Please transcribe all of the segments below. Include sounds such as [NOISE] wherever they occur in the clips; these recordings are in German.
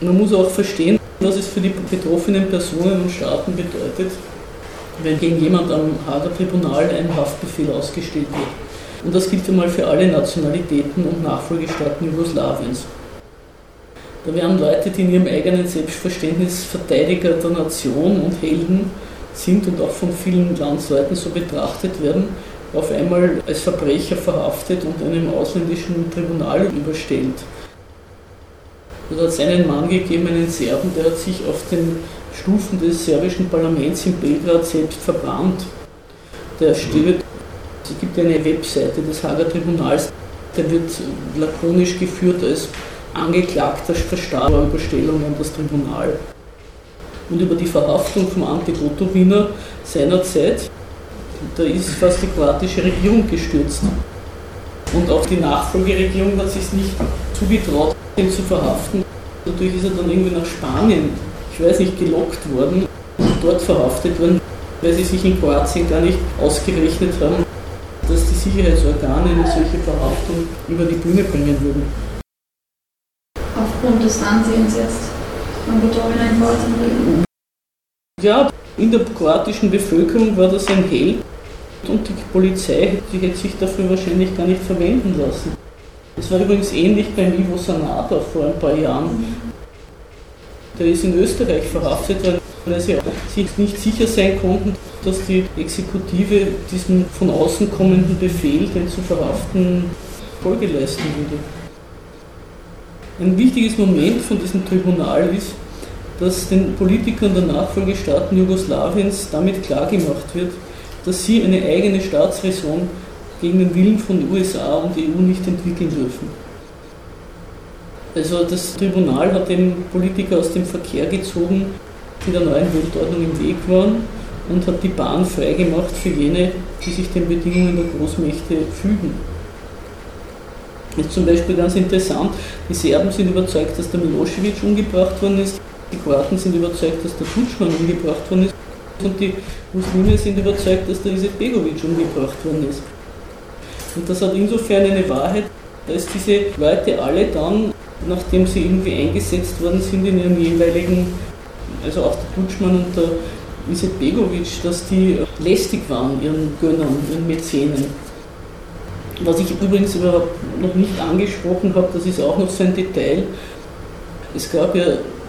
Man muss auch verstehen, was es für die betroffenen Personen und Staaten bedeutet, wenn gegen jemand am Hager Tribunal ein Haftbefehl ausgestellt wird. Und das gilt einmal für alle Nationalitäten und Nachfolgestaaten Jugoslawiens. Da werden Leute, die in ihrem eigenen Selbstverständnis Verteidiger der Nation und Helden sind und auch von vielen Landsleuten so betrachtet werden, auf einmal als Verbrecher verhaftet und einem ausländischen Tribunal überstellt. Es hat es einen Mann gegeben, einen Serben, der hat sich auf den Stufen des serbischen Parlaments in Belgrad selbst verbrannt. Der steht, es gibt eine Webseite des Hager Tribunals, der wird lakonisch geführt als Angeklagter verstarber Überstellung an das Tribunal. Und über die Verhaftung vom Ante Gotovina seinerzeit, da ist fast die kroatische Regierung gestürzt. Und auch die Nachfolgeregierung hat sich nicht zugetraut, ihn zu verhaften. Dadurch ist er dann irgendwie nach Spanien, ich weiß nicht, gelockt worden und dort verhaftet worden, weil sie sich in Kroatien gar nicht ausgerechnet haben, dass die Sicherheitsorgane eine solche Verhaftung über die Bühne bringen würden. Aufgrund des Ansehens jetzt von Gotovina in Kroatien Ja, in der kroatischen Bevölkerung war das ein Held und die Polizei die hätte sich dafür wahrscheinlich gar nicht verwenden lassen. Es war übrigens ähnlich beim Ivo Sanada vor ein paar Jahren. Der ist in Österreich verhaftet, weil sie sich nicht sicher sein konnten, dass die Exekutive diesen von außen kommenden Befehl, den zu verhaften, Folge leisten würde. Ein wichtiges Moment von diesem Tribunal ist, dass den Politikern der Nachfolgestaaten Jugoslawiens damit klargemacht wird, dass sie eine eigene Staatsräson gegen den Willen von USA und EU nicht entwickeln dürfen. Also das Tribunal hat den Politiker aus dem Verkehr gezogen, die der neuen Weltordnung im Weg waren und hat die Bahn freigemacht für jene, die sich den Bedingungen der Großmächte fügen. Ist zum Beispiel ganz interessant, die Serben sind überzeugt, dass der Milosevic umgebracht worden ist, die Kroaten sind überzeugt, dass der Tutschmann umgebracht worden ist und die Muslime sind überzeugt, dass der Izetbegovic umgebracht worden ist. Und das hat insofern eine Wahrheit, dass diese Leute alle dann, nachdem sie irgendwie eingesetzt worden sind in ihrem jeweiligen, also auch der Dutschmann und der Izetbegovic, dass die lästig waren, ihren Gönnern, ihren Mäzenen. Was ich übrigens überhaupt noch nicht angesprochen habe, das ist auch noch so ein Detail. Es gab ja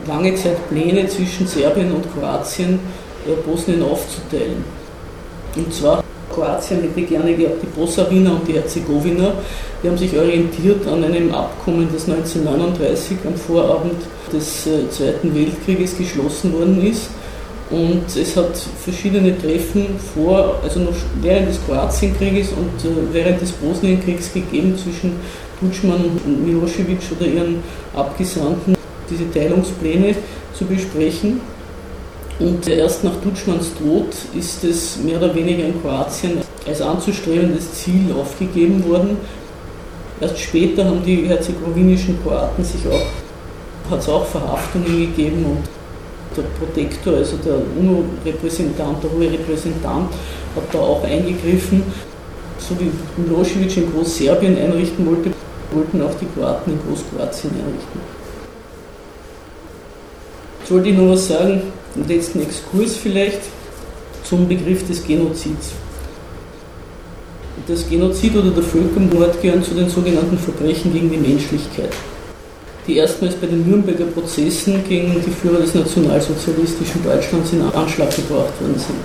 lange Zeit Pläne zwischen Serbien und Kroatien, äh, Bosnien aufzuteilen. Und zwar Kroatien hätte gerne gehabt, die Bosawina und die Herzegowina. Die haben sich orientiert an einem Abkommen, das 1939 am Vorabend des äh, Zweiten Weltkrieges geschlossen worden ist. Und es hat verschiedene Treffen vor, also noch während des Kroatienkrieges und äh, während des Bosnienkriegs gegeben zwischen Tutschmann und Milosevic oder ihren Abgesandten, diese Teilungspläne zu besprechen. Und erst nach Dutschmanns Tod ist es mehr oder weniger in Kroatien als anzustrebendes Ziel aufgegeben worden. Erst später haben die herzegowinischen Kroaten sich auch, hat es auch Verhaftungen gegeben und der Protektor, also der UNO-Repräsentant, der hohe Repräsentant, hat da auch eingegriffen. So wie Milosevic in Großserbien einrichten wollte, wollten auch die Kroaten in Großkroatien einrichten. Jetzt wollte ich noch was sagen, einen letzten Exkurs vielleicht zum Begriff des Genozids. Das Genozid oder der Völkermord gehören zu den sogenannten Verbrechen gegen die Menschlichkeit, die erstmals bei den Nürnberger Prozessen gegen die Führer des nationalsozialistischen Deutschlands in Anschlag gebracht worden sind.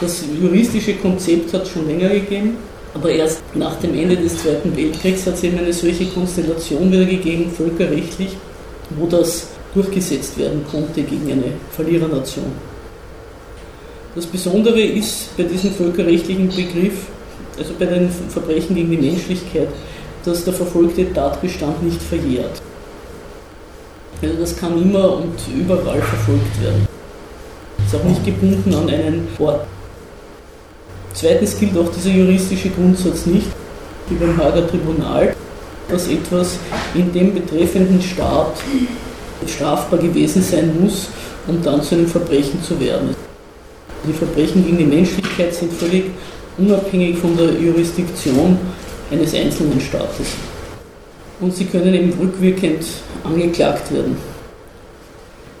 Das juristische Konzept hat es schon länger gegeben, aber erst nach dem Ende des Zweiten Weltkriegs hat es eben eine solche Konstellation wieder gegeben, völkerrechtlich, wo das durchgesetzt werden konnte gegen eine Verlierernation. Das Besondere ist bei diesem völkerrechtlichen Begriff, also bei den Verbrechen gegen die Menschlichkeit, dass der verfolgte Tatbestand nicht verjährt. Also das kann immer und überall verfolgt werden. Ist auch nicht gebunden an einen Ort. Zweitens gilt auch dieser juristische Grundsatz nicht, wie beim Hager Tribunal, dass etwas in dem betreffenden Staat strafbar gewesen sein muss, um dann zu einem Verbrechen zu werden. Die Verbrechen gegen die Menschlichkeit sind völlig unabhängig von der Jurisdiktion eines einzelnen Staates. Und sie können eben rückwirkend angeklagt werden.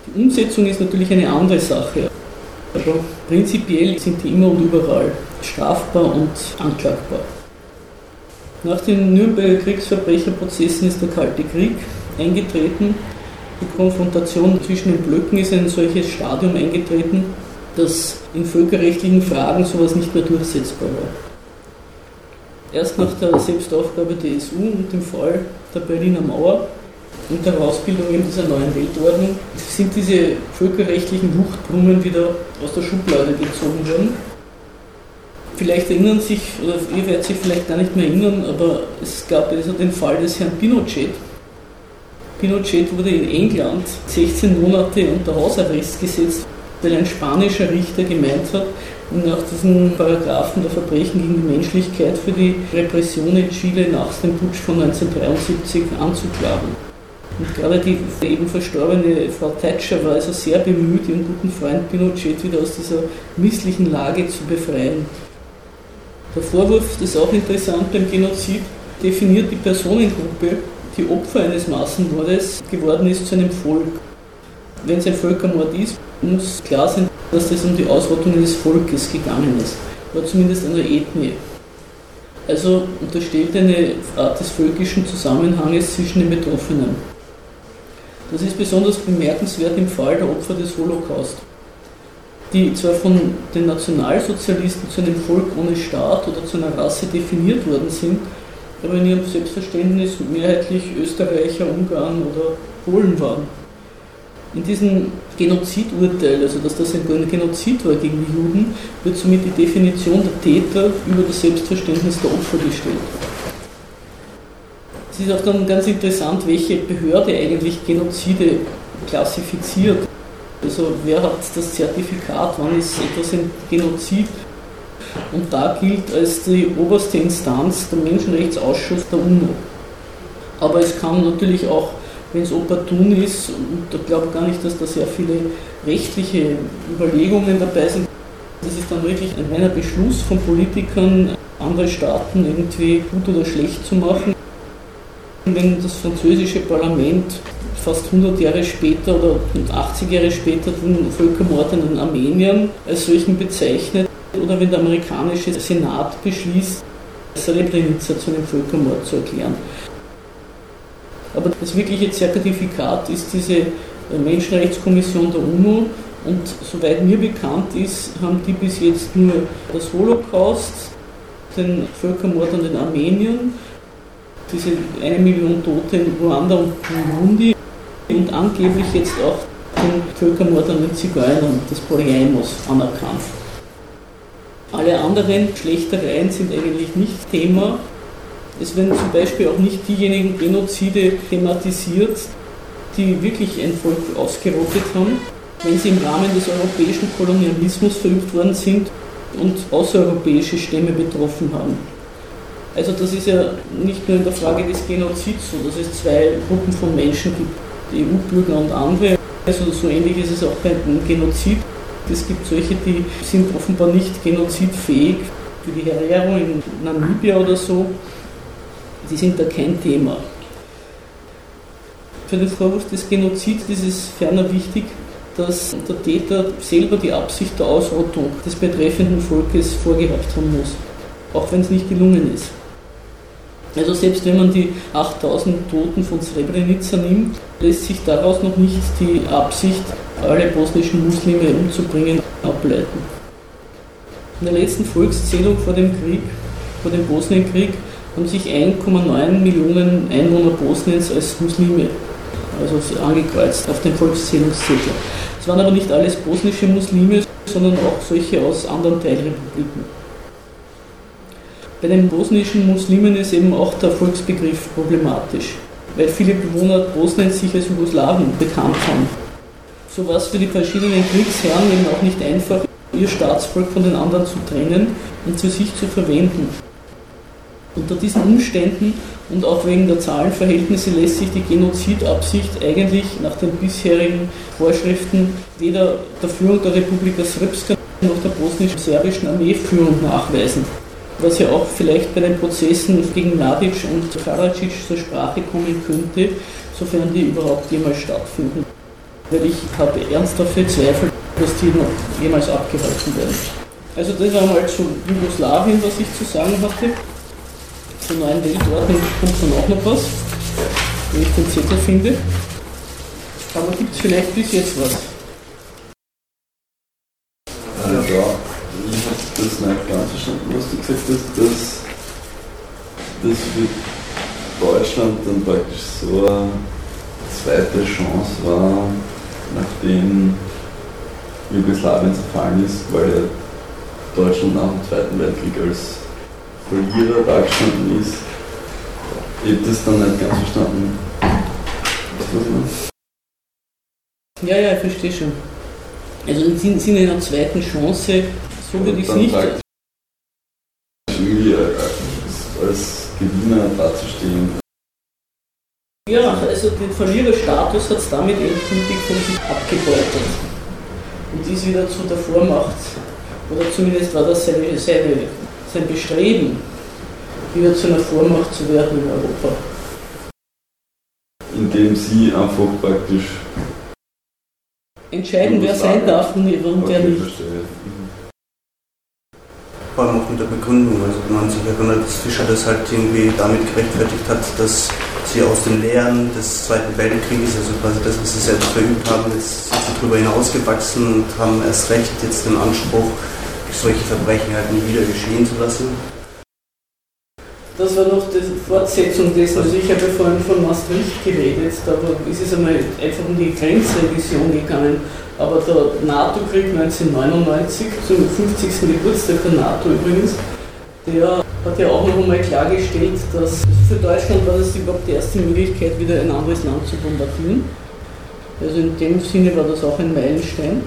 Die Umsetzung ist natürlich eine andere Sache, aber prinzipiell sind die immer und überall strafbar und anklagbar. Nach den Nürnberger Kriegsverbrecherprozessen ist der Kalte Krieg eingetreten. Die Konfrontation zwischen den Blöcken ist in ein solches Stadium eingetreten, dass in völkerrechtlichen Fragen sowas nicht mehr durchsetzbar war. Erst nach der Selbstaufgabe der SU und dem Fall der Berliner Mauer und der Herausbildung in dieser neuen Weltordnung sind diese völkerrechtlichen Wuchtblumen wieder aus der Schublade gezogen worden. Vielleicht erinnern sich, oder ihr werdet sich vielleicht gar nicht mehr erinnern, aber es gab also den Fall des Herrn Pinochet. Pinochet wurde in England 16 Monate unter Hausarrest gesetzt, weil ein spanischer Richter gemeint hat, nach diesen Paragraphen der Verbrechen gegen die Menschlichkeit für die Repression in Chile nach dem Putsch von 1973 anzuklagen. Und gerade die eben verstorbene Frau Thatcher war also sehr bemüht, ihren guten Freund Pinochet wieder aus dieser misslichen Lage zu befreien. Der Vorwurf, das ist auch interessant beim Genozid, definiert die Personengruppe, die Opfer eines Massenmordes geworden ist, zu einem Volk. Wenn es ein Völkermord ist, muss klar sein, dass es um die Ausrottung eines Volkes gegangen ist, oder zumindest einer Ethnie. Also unterstellt eine Art des völkischen Zusammenhanges zwischen den Betroffenen. Das ist besonders bemerkenswert im Fall der Opfer des Holocaust, die zwar von den Nationalsozialisten zu einem Volk ohne Staat oder zu einer Rasse definiert worden sind, aber in ihrem Selbstverständnis mehrheitlich Österreicher, Ungarn oder Polen waren. In diesem Genozidurteil, also dass das ein Genozid war gegen die Juden, wird somit die Definition der Täter über das Selbstverständnis der Opfer gestellt. Es ist auch dann ganz interessant, welche Behörde eigentlich Genozide klassifiziert. Also wer hat das Zertifikat, wann ist etwas ein Genozid? Und da gilt als die oberste Instanz der Menschenrechtsausschuss der UNO. Aber es kann natürlich auch, wenn es opportun ist, und ich glaube gar nicht, dass da sehr viele rechtliche Überlegungen dabei sind, das ist dann wirklich ein reiner Beschluss von Politikern, andere Staaten irgendwie gut oder schlecht zu machen wenn das französische Parlament fast 100 Jahre später oder 80 Jahre später den Völkermord den Armeniern als solchen bezeichnet oder wenn der amerikanische Senat beschließt, Srebrenica zu einem Völkermord zu erklären. Aber das wirkliche Zertifikat ist diese Menschenrechtskommission der UNO und soweit mir bekannt ist, haben die bis jetzt nur das Holocaust, den Völkermord an den Armeniern diese eine Million Tote in Ruanda und Burundi und angeblich jetzt auch den Völkermord an den Zigeunern des Poliamos anerkannt. Alle anderen Schlechtereien sind eigentlich nicht Thema. Es werden zum Beispiel auch nicht diejenigen Genozide thematisiert, die wirklich ein Volk ausgerottet haben, wenn sie im Rahmen des europäischen Kolonialismus verübt worden sind und außereuropäische Stämme betroffen haben. Also das ist ja nicht nur in der Frage des Genozids so, dass es zwei Gruppen von Menschen gibt, EU-Bürger und andere. Also so ähnlich ist es auch beim Genozid. Es gibt solche, die sind offenbar nicht genozidfähig, wie die Herero in Namibia oder so. Die sind da kein Thema. Für den Vorwurf des Genozids ist es ferner wichtig, dass der Täter selber die Absicht der Ausrottung des betreffenden Volkes vorgehabt haben muss, auch wenn es nicht gelungen ist. Also selbst wenn man die 8000 Toten von Srebrenica nimmt, lässt sich daraus noch nicht die Absicht, alle bosnischen Muslime umzubringen, ableiten. In der letzten Volkszählung vor dem Krieg, vor dem Bosnienkrieg, haben sich 1,9 Millionen Einwohner Bosniens als Muslime also angekreuzt auf den Volkszählungszettel. Es waren aber nicht alles bosnische Muslime, sondern auch solche aus anderen Teilrepubliken. Bei den bosnischen Muslimen ist eben auch der Volksbegriff problematisch, weil viele Bewohner Bosniens sich als Jugoslawen bekannt haben. So war es für die verschiedenen Kriegsherren eben auch nicht einfach, ihr Staatsvolk von den anderen zu trennen und für sich zu verwenden. Unter diesen Umständen und auch wegen der Zahlenverhältnisse lässt sich die Genozidabsicht eigentlich nach den bisherigen Vorschriften weder der Führung der Republika Srpska noch der bosnisch-serbischen Armeeführung nachweisen was ja auch vielleicht bei den Prozessen gegen Mladic und Karadzic zur Sprache kommen könnte, sofern die überhaupt jemals stattfinden. Ich habe ernsthafte Zweifel, dass die noch jemals abgehalten werden. Also das war mal zu Jugoslawien, was ich zu sagen hatte. Zur neuen Weltordnung kommt dann auch noch was, wenn ich den Zettel finde. Aber gibt es vielleicht bis jetzt was? Ja, ich habe das nicht ganz verstanden, was du gesagt hast, dass das für Deutschland dann praktisch so eine zweite Chance war, nachdem Jugoslawien zerfallen ist, weil ja Deutschland nach dem Zweiten Weltkrieg als Verlierer dargestanden ist. Ich habe das dann nicht ganz verstanden. Was Ja, ja, ich verstehe schon. Also im Sinne einer zweiten Chance, so würde ich es nicht. Irgendwie als Gewinner dazustehen. Ja, also den Verliererstatus hat es damit endgültig von sich abgebeutet. Und ist wieder zu der Vormacht, oder zumindest war das seine, seine, sein Bestreben, wieder zu einer Vormacht zu werden in Europa. Indem sie einfach praktisch entscheiden, wer sein darf und wer nicht. Vor allem auch mit der Begründung. Also wenn man sich erinnert, dass Fischer das halt irgendwie damit gerechtfertigt hat, dass sie aus den Lehren des Zweiten Weltkrieges, also quasi das, was sie selbst verübt haben, jetzt sind sie darüber hinausgewachsen und haben erst recht jetzt den Anspruch, solche Verbrechen halt nie wieder geschehen zu lassen. Das war noch die Fortsetzung dessen. Also ich habe vorhin von Maastricht geredet, ist es einmal einfach um die Grenzrevision gegangen. Aber der NATO-Krieg 1999, zum 50. Geburtstag der NATO übrigens, der hat ja auch noch einmal klargestellt, dass für Deutschland war das überhaupt die erste Möglichkeit, wieder ein anderes Land zu bombardieren. Also in dem Sinne war das auch ein Meilenstein.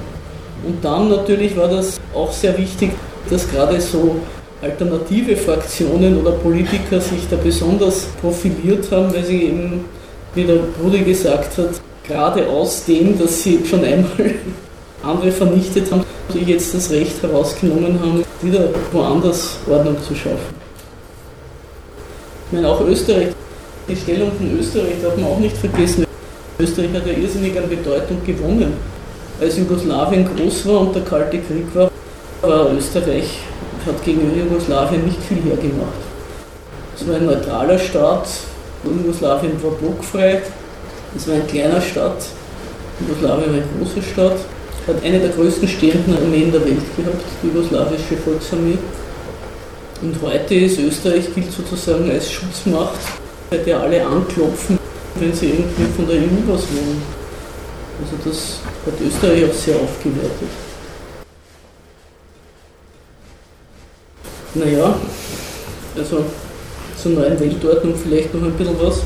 Und dann natürlich war das auch sehr wichtig, dass gerade so alternative Fraktionen oder Politiker sich da besonders profiliert haben, weil sie eben, wie der Bruder gesagt hat, gerade aus dem, dass sie schon einmal andere vernichtet haben, sich jetzt das Recht herausgenommen haben, wieder woanders Ordnung zu schaffen. Ich meine, auch Österreich, die Stellung von Österreich darf man auch nicht vergessen. Österreich hat ja irrsinnig an Bedeutung gewonnen. Als Jugoslawien groß war und der Kalte Krieg war, war Österreich hat gegenüber Jugoslawien nicht viel hergemacht. Es war ein neutraler Staat, Jugoslawien war blockfrei, es war ein kleiner Staat, Jugoslawien war eine große Stadt, hat eine der größten stehenden Armeen der Welt gehabt, die jugoslawische Volksarmee. Und heute ist Österreich gilt sozusagen als Schutzmacht, bei der alle anklopfen, wenn sie irgendwie von der EU was wollen. Also das hat Österreich auch sehr aufgewertet. Naja, also zur neuen Weltordnung vielleicht noch ein bisschen was.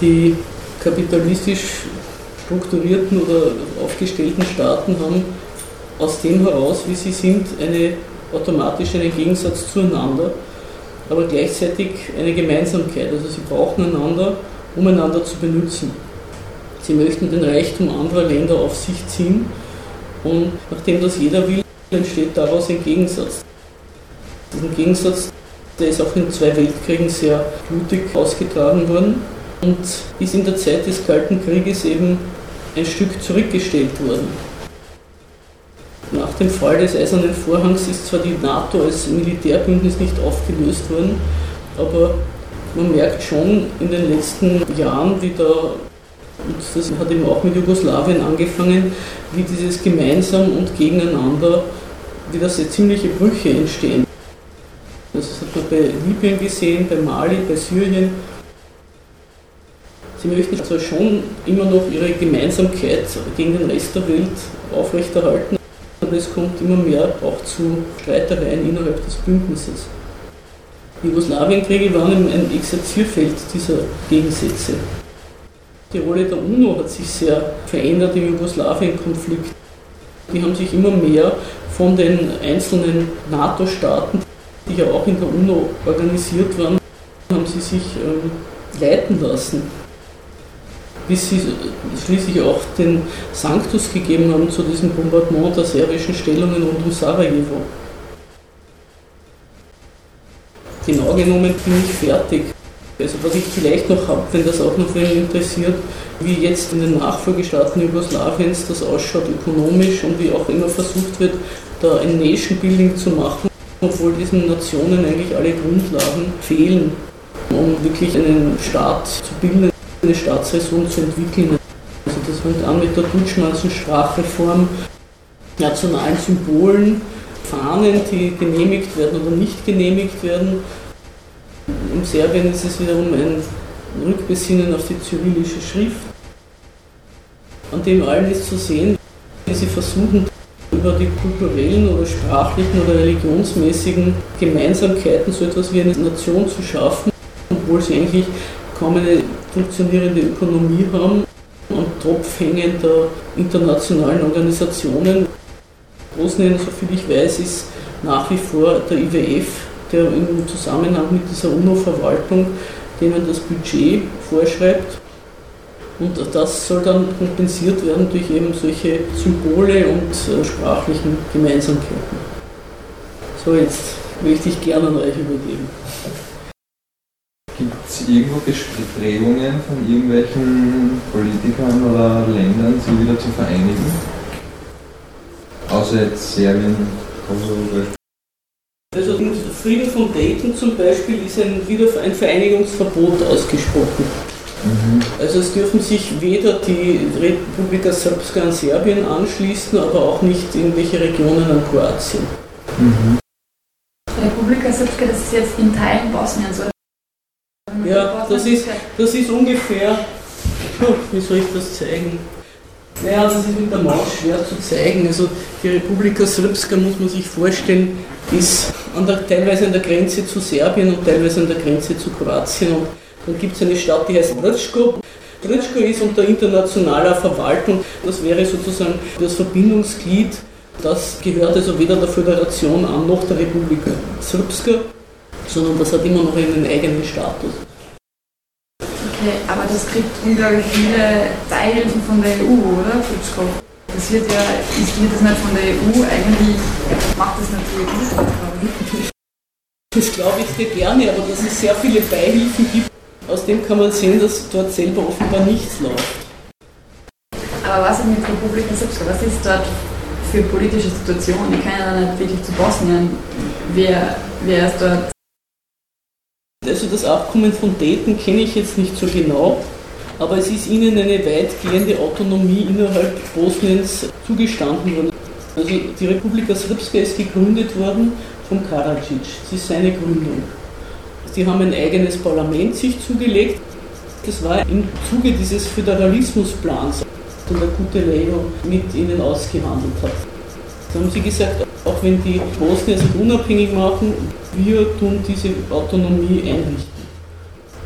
Die kapitalistisch strukturierten oder aufgestellten Staaten haben aus dem heraus, wie sie sind, eine automatisch einen Gegensatz zueinander, aber gleichzeitig eine Gemeinsamkeit. Also sie brauchen einander, um einander zu benutzen. Sie möchten den Reichtum anderer Länder auf sich ziehen und nachdem das jeder will, entsteht daraus ein Gegensatz. Diesen Gegensatz, der ist auch in zwei Weltkriegen sehr blutig ausgetragen worden und ist in der Zeit des Kalten Krieges eben ein Stück zurückgestellt worden. Nach dem Fall des Eisernen Vorhangs ist zwar die NATO als Militärbündnis nicht aufgelöst worden, aber man merkt schon in den letzten Jahren wieder, und das hat eben auch mit Jugoslawien angefangen, wie dieses gemeinsam und gegeneinander wieder sehr ziemliche Brüche entstehen. Das hat man bei Libyen gesehen, bei Mali, bei Syrien. Sie möchten zwar schon immer noch ihre Gemeinsamkeit gegen den Rest der Welt aufrechterhalten, aber es kommt immer mehr auch zu Streitereien innerhalb des Bündnisses. Die Jugoslawienkriege waren ein Exerzierfeld dieser Gegensätze. Die Rolle der UNO hat sich sehr verändert im Jugoslawien-Konflikt. Die haben sich immer mehr von den einzelnen NATO-Staaten die ja auch in der UNO organisiert waren, haben sie sich ähm, leiten lassen, bis sie schließlich auch den Sanctus gegeben haben zu diesem Bombardement der serbischen Stellungen rund um Sarajevo. Genau genommen bin ich fertig. Also was ich vielleicht noch habe, wenn das auch noch wen interessiert, wie jetzt in den Nachfolgestaaten Jugoslawiens das ausschaut ökonomisch und wie auch immer versucht wird, da ein Nation Building zu machen, obwohl diesen Nationen eigentlich alle Grundlagen fehlen, um wirklich einen Staat zu bilden, eine Staatsräson zu entwickeln. Also das fängt an mit der Dutschmanschen Sprachreform, nationalen Symbolen, Fahnen, die genehmigt werden oder nicht genehmigt werden. In Serbien ist es wiederum ein Rückbesinnen auf die cyrillische Schrift. An dem allen ist zu sehen, wie sie versuchen, über die kulturellen oder sprachlichen oder religionsmäßigen Gemeinsamkeiten so etwas wie eine Nation zu schaffen, obwohl sie eigentlich kaum eine funktionierende Ökonomie haben und Tropf hängen der internationalen Organisationen. Bosnien, soviel ich weiß, ist nach wie vor der IWF, der im Zusammenhang mit dieser UNO-Verwaltung denen das Budget vorschreibt. Und das soll dann kompensiert werden durch eben solche Symbole und äh, sprachlichen Gemeinsamkeiten. So, jetzt möchte ich gerne an euch übergeben. Gibt es irgendwo Bestrebungen von irgendwelchen Politikern oder Ländern, sie wieder zu vereinigen? Außer jetzt Serbien, Kosovo. Also im Frieden von Dayton zum Beispiel ist ein, wieder ein Vereinigungsverbot ausgesprochen. Mhm. Also es dürfen sich weder die Republika Srpska an Serbien anschließen, aber auch nicht irgendwelche Regionen an Kroatien. Mhm. Republika Srpska, das ist jetzt in Teilen Bosniens, oder? Ja, das ist, das ist ungefähr, wie soll ich das zeigen? Naja, das ist mit der Maus schwer zu zeigen. Also die Republika Srpska, muss man sich vorstellen, ist an der, teilweise an der Grenze zu Serbien und teilweise an der Grenze zu Kroatien. Und dann gibt es eine Stadt, die heißt Brčko. Brčko ist unter internationaler Verwaltung. Das wäre sozusagen das Verbindungsglied. Das gehört also weder der Föderation an noch der Republika Srpska, sondern das hat immer noch einen eigenen Status. Okay, aber das kriegt unglaublich viele Beihilfen von der EU, oder? Das wird ja, ist wird das nicht von der EU, eigentlich macht das natürlich nicht, ich. Das glaube ich dir gerne, aber dass es sehr viele Beihilfen gibt, aus dem kann man sehen, dass dort selber offenbar nichts läuft. Aber was ist mit Republika Srpska? Was ist dort für politische Situation? Die kann ja nicht wirklich zu Bosnien. Wer, wer ist dort? Also das Abkommen von Dayton kenne ich jetzt nicht so genau, aber es ist ihnen eine weitgehende Autonomie innerhalb Bosniens zugestanden worden. Also die Republika Srpska ist gegründet worden von Karadzic. Das ist seine Gründung. Die haben ein eigenes Parlament sich zugelegt. Das war im Zuge dieses Föderalismusplans, den der Kuteleo mit ihnen ausgehandelt hat. Da haben sie gesagt, auch wenn die Bosnier sich unabhängig machen, wir tun diese Autonomie einrichten.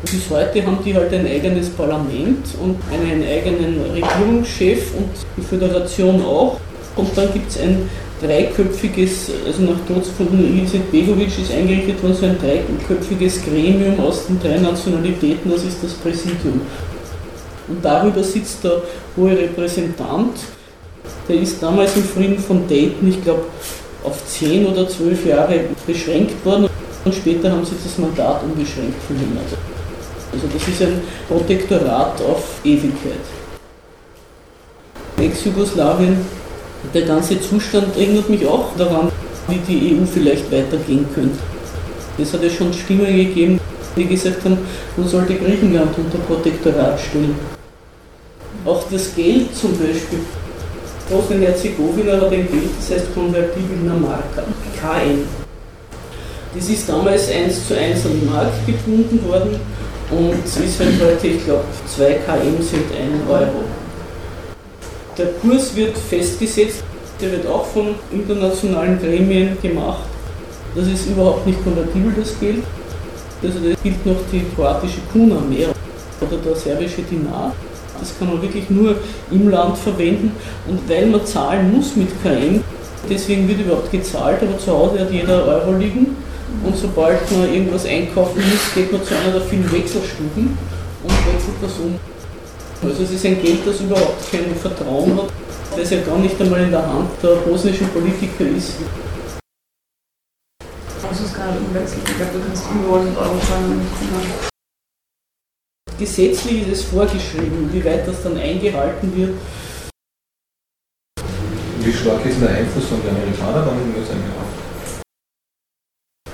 Bis heute haben die halt ein eigenes Parlament und einen eigenen Regierungschef und die Föderation auch. Und dann gibt es ein dreiköpfiges, also nach Tod von Ivice Begovic ist eingerichtet worden, so ein dreiköpfiges Gremium aus den drei Nationalitäten, das ist das Präsidium. Und darüber sitzt der hohe Repräsentant, der ist damals im Frieden von Dayton, ich glaube, auf zehn oder zwölf Jahre beschränkt worden und später haben sie das Mandat unbeschränkt verlängert. Also das ist ein Protektorat auf Ewigkeit. Ex-Jugoslawien der ganze Zustand erinnert mich auch daran, wie die EU vielleicht weitergehen könnte. Es hat ja schon Stimmen gegeben, die gesagt haben, man sollte Griechenland unter Protektorat stellen. Auch das Geld zum Beispiel. Bosnien-Herzegowina hat ein Geld, das heißt Konvertibilna Marka, KN. Das ist damals 1 zu 1 an die Mark gebunden worden und ist halt heute, ich glaube, 2 KM sind 1 Euro. Der Kurs wird festgesetzt, der wird auch von internationalen Gremien gemacht. Das ist überhaupt nicht konvertibel, das Geld. Also da gilt noch die kroatische Kuna mehr oder der serbische Dinar. Das kann man wirklich nur im Land verwenden. Und weil man zahlen muss mit KM, deswegen wird überhaupt gezahlt, aber zu Hause hat jeder Euro liegen. Und sobald man irgendwas einkaufen muss, geht man zu einer der vielen Wechselstufen und wechselt das um. Also es ist ein Geld, das überhaupt kein Vertrauen hat, das ja gar nicht einmal in der Hand der bosnischen Politiker ist. Also es gerade umwechseln. Ich glaube, du kannst über 100 Euro zahlen. Gesetzlich ist es vorgeschrieben, wie weit das dann eingehalten wird. Wie stark ist der Einfluss von den Amerikanern dann in das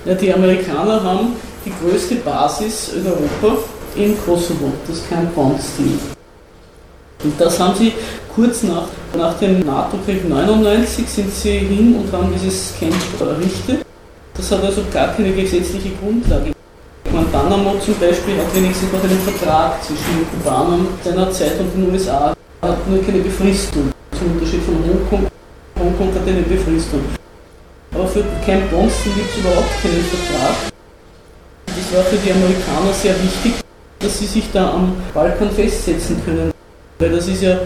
ja, Die Amerikaner haben die größte Basis in Europa in Kosovo, das Camp Bond-Stil. Und das haben sie kurz nach, nach dem NATO-Krieg 99 sind sie hin und haben dieses Camp errichtet. Das hat also gar keine gesetzliche Grundlage. Guantanamo zum Beispiel hat wenigstens noch einen Vertrag zwischen den Kubanern seiner Zeit und den USA. Hat nur keine Befristung. Zum Unterschied von Hongkong. Hongkong hat eine Befristung. Aber für Camp Bonston gibt es überhaupt keinen Vertrag. Das war für die Amerikaner sehr wichtig, dass sie sich da am Balkan festsetzen können. Weil das ist ja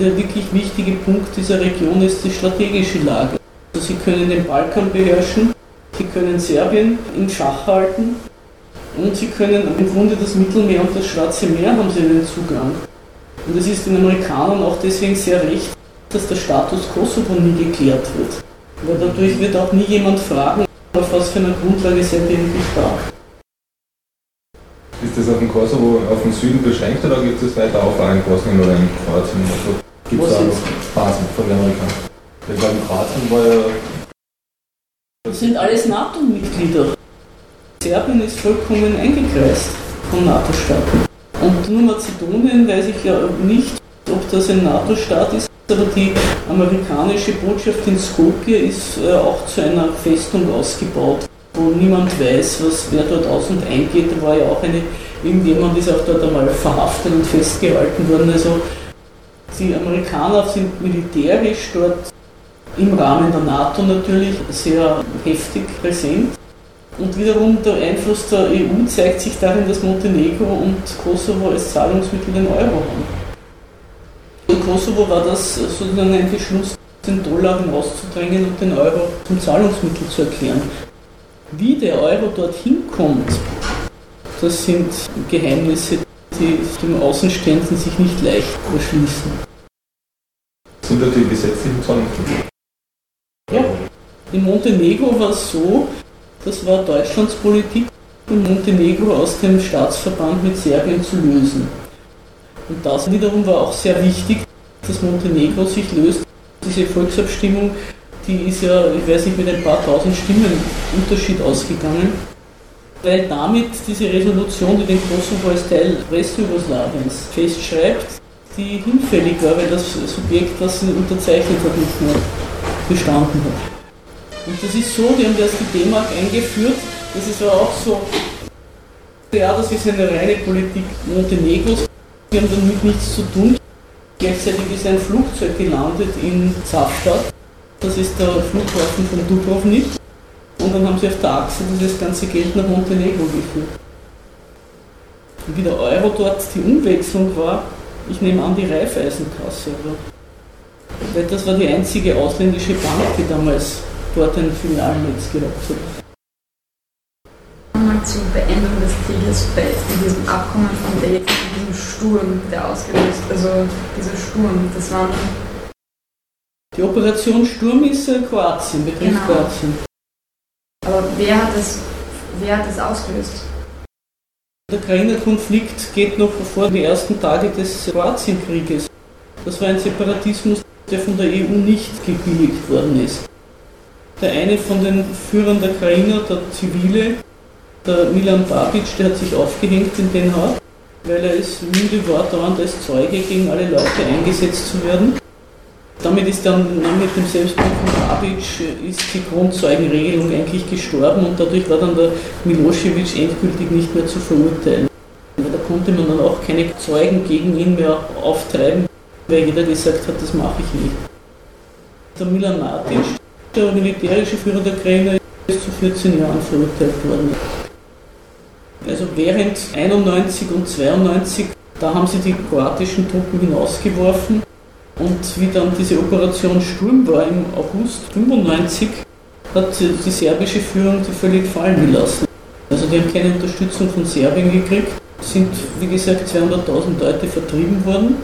der wirklich wichtige Punkt dieser Region ist die strategische Lage. Also sie können den Balkan beherrschen, sie können Serbien in Schach halten und sie können im Grunde das Mittelmeer und das Schwarze Meer haben sie einen Zugang. Und es ist den Amerikanern auch deswegen sehr recht, dass der Status Kosovo nie geklärt wird. Weil dadurch wird auch nie jemand fragen, auf was für einer Grundlage seid ihr eigentlich da. Ist das auf dem Kosovo, auf den Süden beschränkt oder gibt es weiter auch in Bosnien oder in Kroatien? Also gibt es da noch Phasen von den Amerikanern? Weil in Kroatien war ja. Das sind alles NATO-Mitglieder. Serbien ist vollkommen eingekreist von NATO-Staaten. Und nur Mazedonien weiß ich ja nicht, ob das ein NATO-Staat ist, aber die amerikanische Botschaft in Skopje ist äh, auch zu einer Festung ausgebaut wo niemand weiß, was, wer dort aus- und eingeht. Da war ja auch eine, irgendjemand ist auch dort einmal verhaftet und festgehalten worden. Also die Amerikaner sind militärisch dort im Rahmen der NATO natürlich sehr heftig präsent. Und wiederum der Einfluss der EU zeigt sich darin, dass Montenegro und Kosovo als Zahlungsmittel den Euro haben. In Kosovo war das sozusagen ein Beschluss, den Dollar hinauszudrängen und den Euro zum Zahlungsmittel zu erklären. Wie der Euro dorthin kommt, das sind Geheimnisse, die dem Außenstehenden sich nicht leicht erschließen. Sind da die gesetzlichen Zahlungsmittel? Ja. In Montenegro war es so, das war Deutschlands Politik, um Montenegro aus dem Staatsverband mit Serbien zu lösen. Und das wiederum war auch sehr wichtig, dass Montenegro sich löst. Diese Volksabstimmung die ist ja, ich weiß nicht, mit ein paar tausend Stimmen Unterschied ausgegangen, weil damit diese Resolution, die den Kosovo als Teil Westjugoslawiens festschreibt, die hinfällig war, weil das Subjekt, was sie unterzeichnet hat, nicht mehr bestanden hat. Und das ist so, die haben erst die D-Mark eingeführt, das ist aber auch so, ja, das ist eine reine Politik Montenegros, die haben damit nichts zu tun. Gleichzeitig ist ein Flugzeug gelandet in Zavstadt das ist der Flughafen von Dubrovnik. Und dann haben sie auf der Achse dieses ganze Geld nach Montenegro geführt. Wie der Euro dort die Umwechslung war, ich nehme an die Raiffeisenkasse? Weil das war die einzige ausländische Bank, die damals dort ein Filialnetz gehabt hat. Zur Beendung des Krieges bei diesem Abkommen von Dayton, diesem Sturm, der ausgelöst, also dieser Sturm, das waren die Operation Sturm ist äh, Kroatien, betrifft genau. Kroatien. Aber wer hat, das, wer hat das ausgelöst? Der Ukraine-Konflikt geht noch vor die ersten Tage des Kroatienkrieges. Das war ein Separatismus, der von der EU nicht gebilligt worden ist. Der eine von den Führern der Ukrainer, der Zivile, der Milan Babic, der hat sich aufgehängt in Den Haag, weil er es müde war, dauernd als Zeuge gegen alle Leute eingesetzt zu werden. Damit ist dann mit dem Selbstmord von Babic ist die Grundzeugenregelung eigentlich gestorben und dadurch war dann der Milosevic endgültig nicht mehr zu verurteilen. Da konnte man dann auch keine Zeugen gegen ihn mehr auftreiben, weil jeder gesagt hat, das mache ich nicht. Der Milan Matic, der militärische Führer der Ukraine, ist zu 14 Jahren verurteilt worden. Also während 91 und 92, da haben sie die kroatischen Truppen hinausgeworfen und wie dann diese Operation Sturm war im August 95, hat die serbische Führung die völlig fallen gelassen. Also die haben keine Unterstützung von Serbien gekriegt, sind wie gesagt 200.000 Leute vertrieben worden.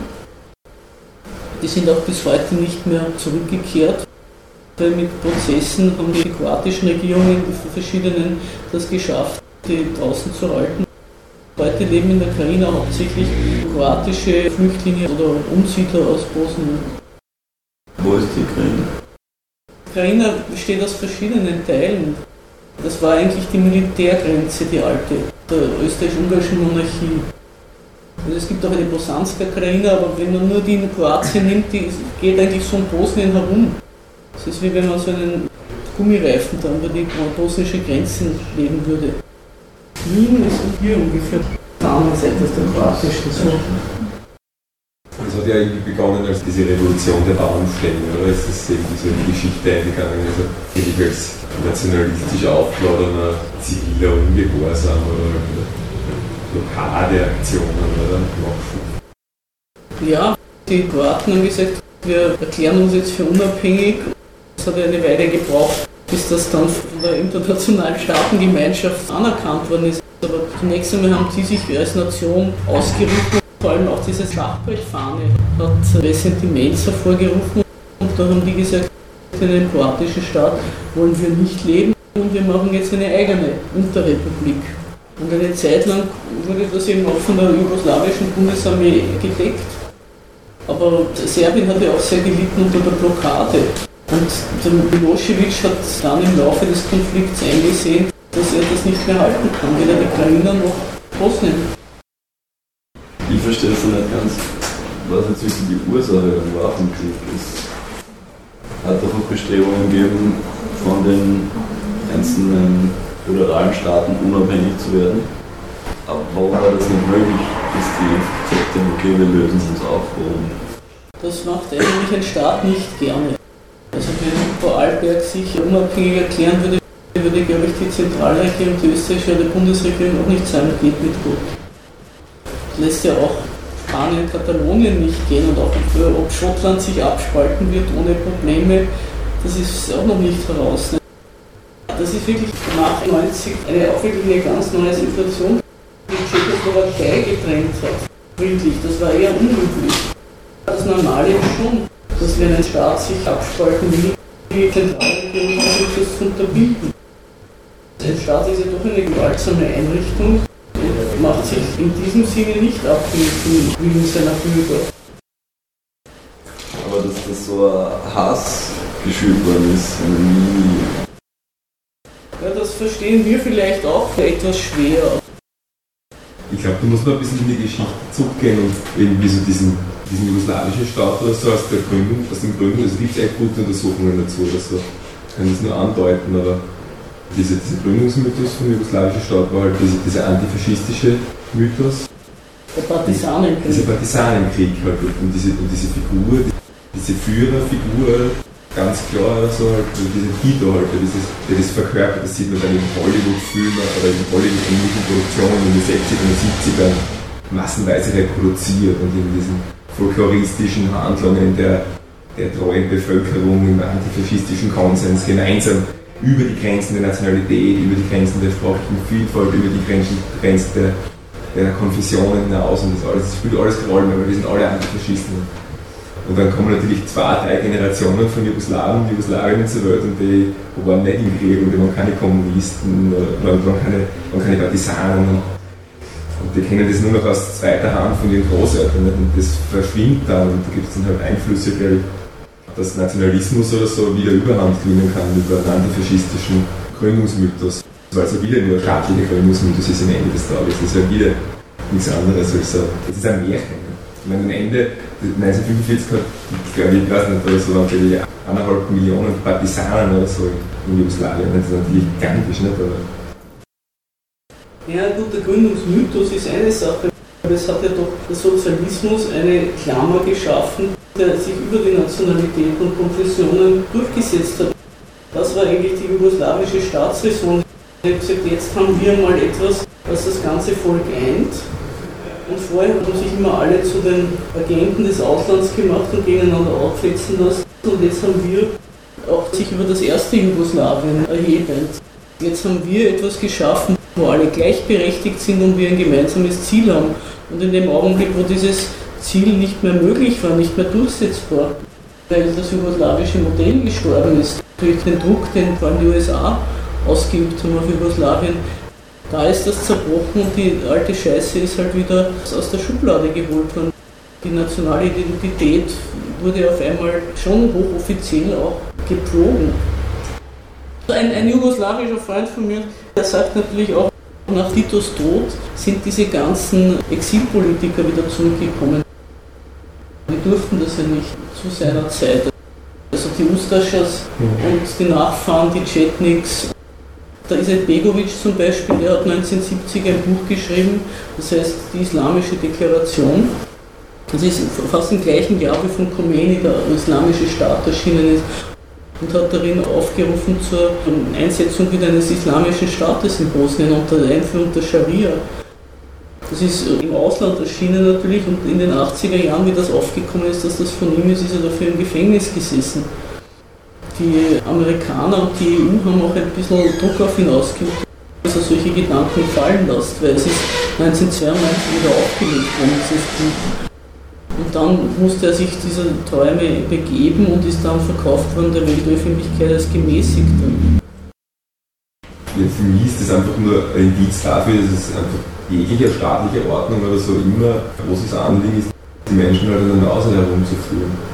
Die sind auch bis heute nicht mehr zurückgekehrt. Mit Prozessen haben die kroatischen Regierungen, die verschiedenen, das geschafft, die draußen zu halten. Heute leben in der Krajina hauptsächlich kroatische Flüchtlinge oder Umsiedler aus Bosnien. Wo ist die Krajina? Krajina besteht aus verschiedenen Teilen. Das war eigentlich die Militärgrenze, die alte, der österreichisch-ungarischen Monarchie. Also es gibt auch eine Bosanska Krajina, aber wenn man nur die in Kroatien nimmt, die geht eigentlich so um Bosnien herum. Das ist wie wenn man so einen Gummireifen dann über die bosnische Grenzen legen würde. Wien ist hier ungefähr anderen Seite der kroatischen Zone. Das hat ja irgendwie begonnen als diese Revolution der Bauernstämme, oder? Es ist irgendwie so in die Geschichte eingegangen, also wirklich als nationalistisch aufgeladener ziviler Ungehorsam oder Blockadeaktionen oder Ja, die Kroaten haben gesagt, wir erklären uns jetzt für unabhängig. Das hat eine Weile gebraucht, bis das dann von der internationalen Staatengemeinschaft anerkannt worden ist. Aber zunächst einmal haben sie sich als Nation ausgerufen, vor allem auch diese Schlachtbrettfahne hat Ressentiments hervorgerufen und da haben die gesagt, in einem kroatischen Staat wollen wir nicht leben und wir machen jetzt eine eigene Unterrepublik. Und eine Zeit lang wurde das eben auch von der jugoslawischen Bundesarmee gedeckt. Aber Serbien hat ja auch sehr gelitten unter der Blockade. Und der Milosevic hat dann im Laufe des Konflikts eingesehen, dass er das nicht mehr halten kann, weder die Ukrainer noch Bosnien. Ich verstehe es nicht ganz, was jetzt wirklich die Ursache im Waffenkrieg ist. Hat doch auch Bestrebungen gegeben, von den einzelnen föderalen Staaten unabhängig zu werden. Aber warum war das nicht möglich, dass die gesagt haben, okay, wir lösen es uns auf? Warum? Das macht eigentlich ein Staat nicht gerne. Also wenn Vorarlberg sich unabhängig erklären würde, würde, glaube ich, die Zentralregierung, die österreichische oder Bundesregierung auch nicht sagen, geht mit gut. Lässt ja auch Spanien, Katalonien nicht gehen und auch ob Schottland sich abspalten wird ohne Probleme, das ist auch noch nicht heraus. Das ist wirklich nach 90 eine, auch wirklich eine ganz neue Situation, die Tschechoslowakei getrennt hat. Friedlich, das war eher unüblich. Das Normale schon, dass wenn ein Staat sich abspalten will, die Zentralregierung versucht, das zu unterbinden. Ein Staat ist ja doch eine gewaltsame Einrichtung und macht sich in diesem Sinne nicht abhängig vom Willen seiner Bürger. Aber dass das so ein Hass geschürt worden ist, nie. Ja, das verstehen wir vielleicht auch etwas schwer. Ich glaube, da muss man ein bisschen in die Geschichte zurückgehen und irgendwie so diesen, diesen jugoslawischen Staat oder so aus der Gründung, aus dem Gründung, also gibt es echt gute Untersuchungen dazu oder so. Ich kann das nur andeuten, aber dieser diese Gründungsmythos vom jugoslawischen Staat war halt diese, dieser antifaschistische Mythos. Der Partisanenkrieg. Dieser Partisanenkrieg halt und diese, und diese Figur, diese Führerfigur, ganz klar so halt, also dieser Tito halt, der, dieses, der das verkörpert, das sieht man dann in Hollywood-Filmen oder in Hollywood-ähnlichen Produktionen in den 60er und 70ern massenweise reproduziert und in diesen folkloristischen Handlungen der, der treuen Bevölkerung im antifaschistischen Konsens gemeinsam über die Grenzen der Nationalität, über die Grenzen der sprachlichen Vielfalt, über die Grenzen, Grenzen der, der Konfessionen hinaus und das alles, das spielt alles keine Rolle weil wir sind alle Antifaschisten. Und dann kommen natürlich zwei, drei Generationen von Jugoslawen, Jugoslawinnen zur Welt und die waren nicht im Krieg und die waren keine Kommunisten, und waren keine, waren keine Partisanen. Und die kennen das nur noch aus zweiter Hand von ihren Großeltern und das verschwindet dann und da gibt es dann halt Einflüsse, glaube ich, dass Nationalismus oder so wieder Überhand gewinnen kann über einen antifaschistischen Gründungsmythos. Weil es ja wieder nur ein staatlicher Gründungsmythos ist am Ende des Tages. Das ist ja wieder nichts anderes als so. Das ist ein Märchen. Ich meine, am Ende 1945 hat, glaube ich, weiß nicht, oder so, natürlich eineinhalb Millionen Partisanen oder so in Jugoslawien. Das ist natürlich gigantisch, nicht? Aber ja, gut, der Gründungsmythos ist eine Sache, aber es hat ja doch der Sozialismus eine Klammer geschaffen, der sich über die Nationalität und Konfessionen durchgesetzt hat. Das war eigentlich die jugoslawische Staatsräson. Ich habe gesagt, jetzt haben wir mal etwas, was das ganze Volk eint. Und vorher haben sich immer alle zu den Agenten des Auslands gemacht und gegeneinander aufsetzen lassen. Und jetzt haben wir auch sich über das erste Jugoslawien erhebend. Jetzt haben wir etwas geschaffen, wo alle gleichberechtigt sind und wir ein gemeinsames Ziel haben. Und in dem Augenblick, wo dieses Ziel nicht mehr möglich war, nicht mehr durchsetzbar, weil das jugoslawische Modell gestorben ist, durch den Druck, den vor allem die USA ausgeübt haben auf Jugoslawien, Da ist das zerbrochen und die alte Scheiße ist halt wieder aus der Schublade geholt worden. Die nationale Identität wurde auf einmal schon hochoffiziell auch geplogen. Ein, ein jugoslawischer Freund von mir, der sagt natürlich auch, nach Titos Tod sind diese ganzen Exilpolitiker wieder zurückgekommen. Die durften das ja nicht zu seiner Zeit. Also die Ustaschas und die Nachfahren, die Chetniks. Der Izetbegovic zum Beispiel, der hat 1970 ein Buch geschrieben, das heißt Die Islamische Deklaration. Das ist fast im gleichen Jahr wie von Khomeini der Islamische Staat erschienen ist und hat darin aufgerufen zur Einsetzung wieder eines islamischen Staates in Bosnien unter der Einführung der Scharia. Das ist im Ausland erschienen natürlich und in den 80er Jahren, wie das aufgekommen ist, dass das von ihm ist, ist er dafür im Gefängnis gesessen. Die Amerikaner und die EU haben auch ein bisschen Druck auf ihn ausgeübt, dass er solche Gedanken fallen lässt, weil es ist 1992 wieder aufgelegt worden, und dann musste er sich dieser Träume begeben und ist dann verkauft worden der Weltöffentlichkeit als gemäßigt. Ja, für mich ist das einfach nur ein Indiz dafür, dass es einfach jegliche staatliche Ordnung oder so immer ein großes Anliegen ist, die Menschen halt an der Nase herumzuführen.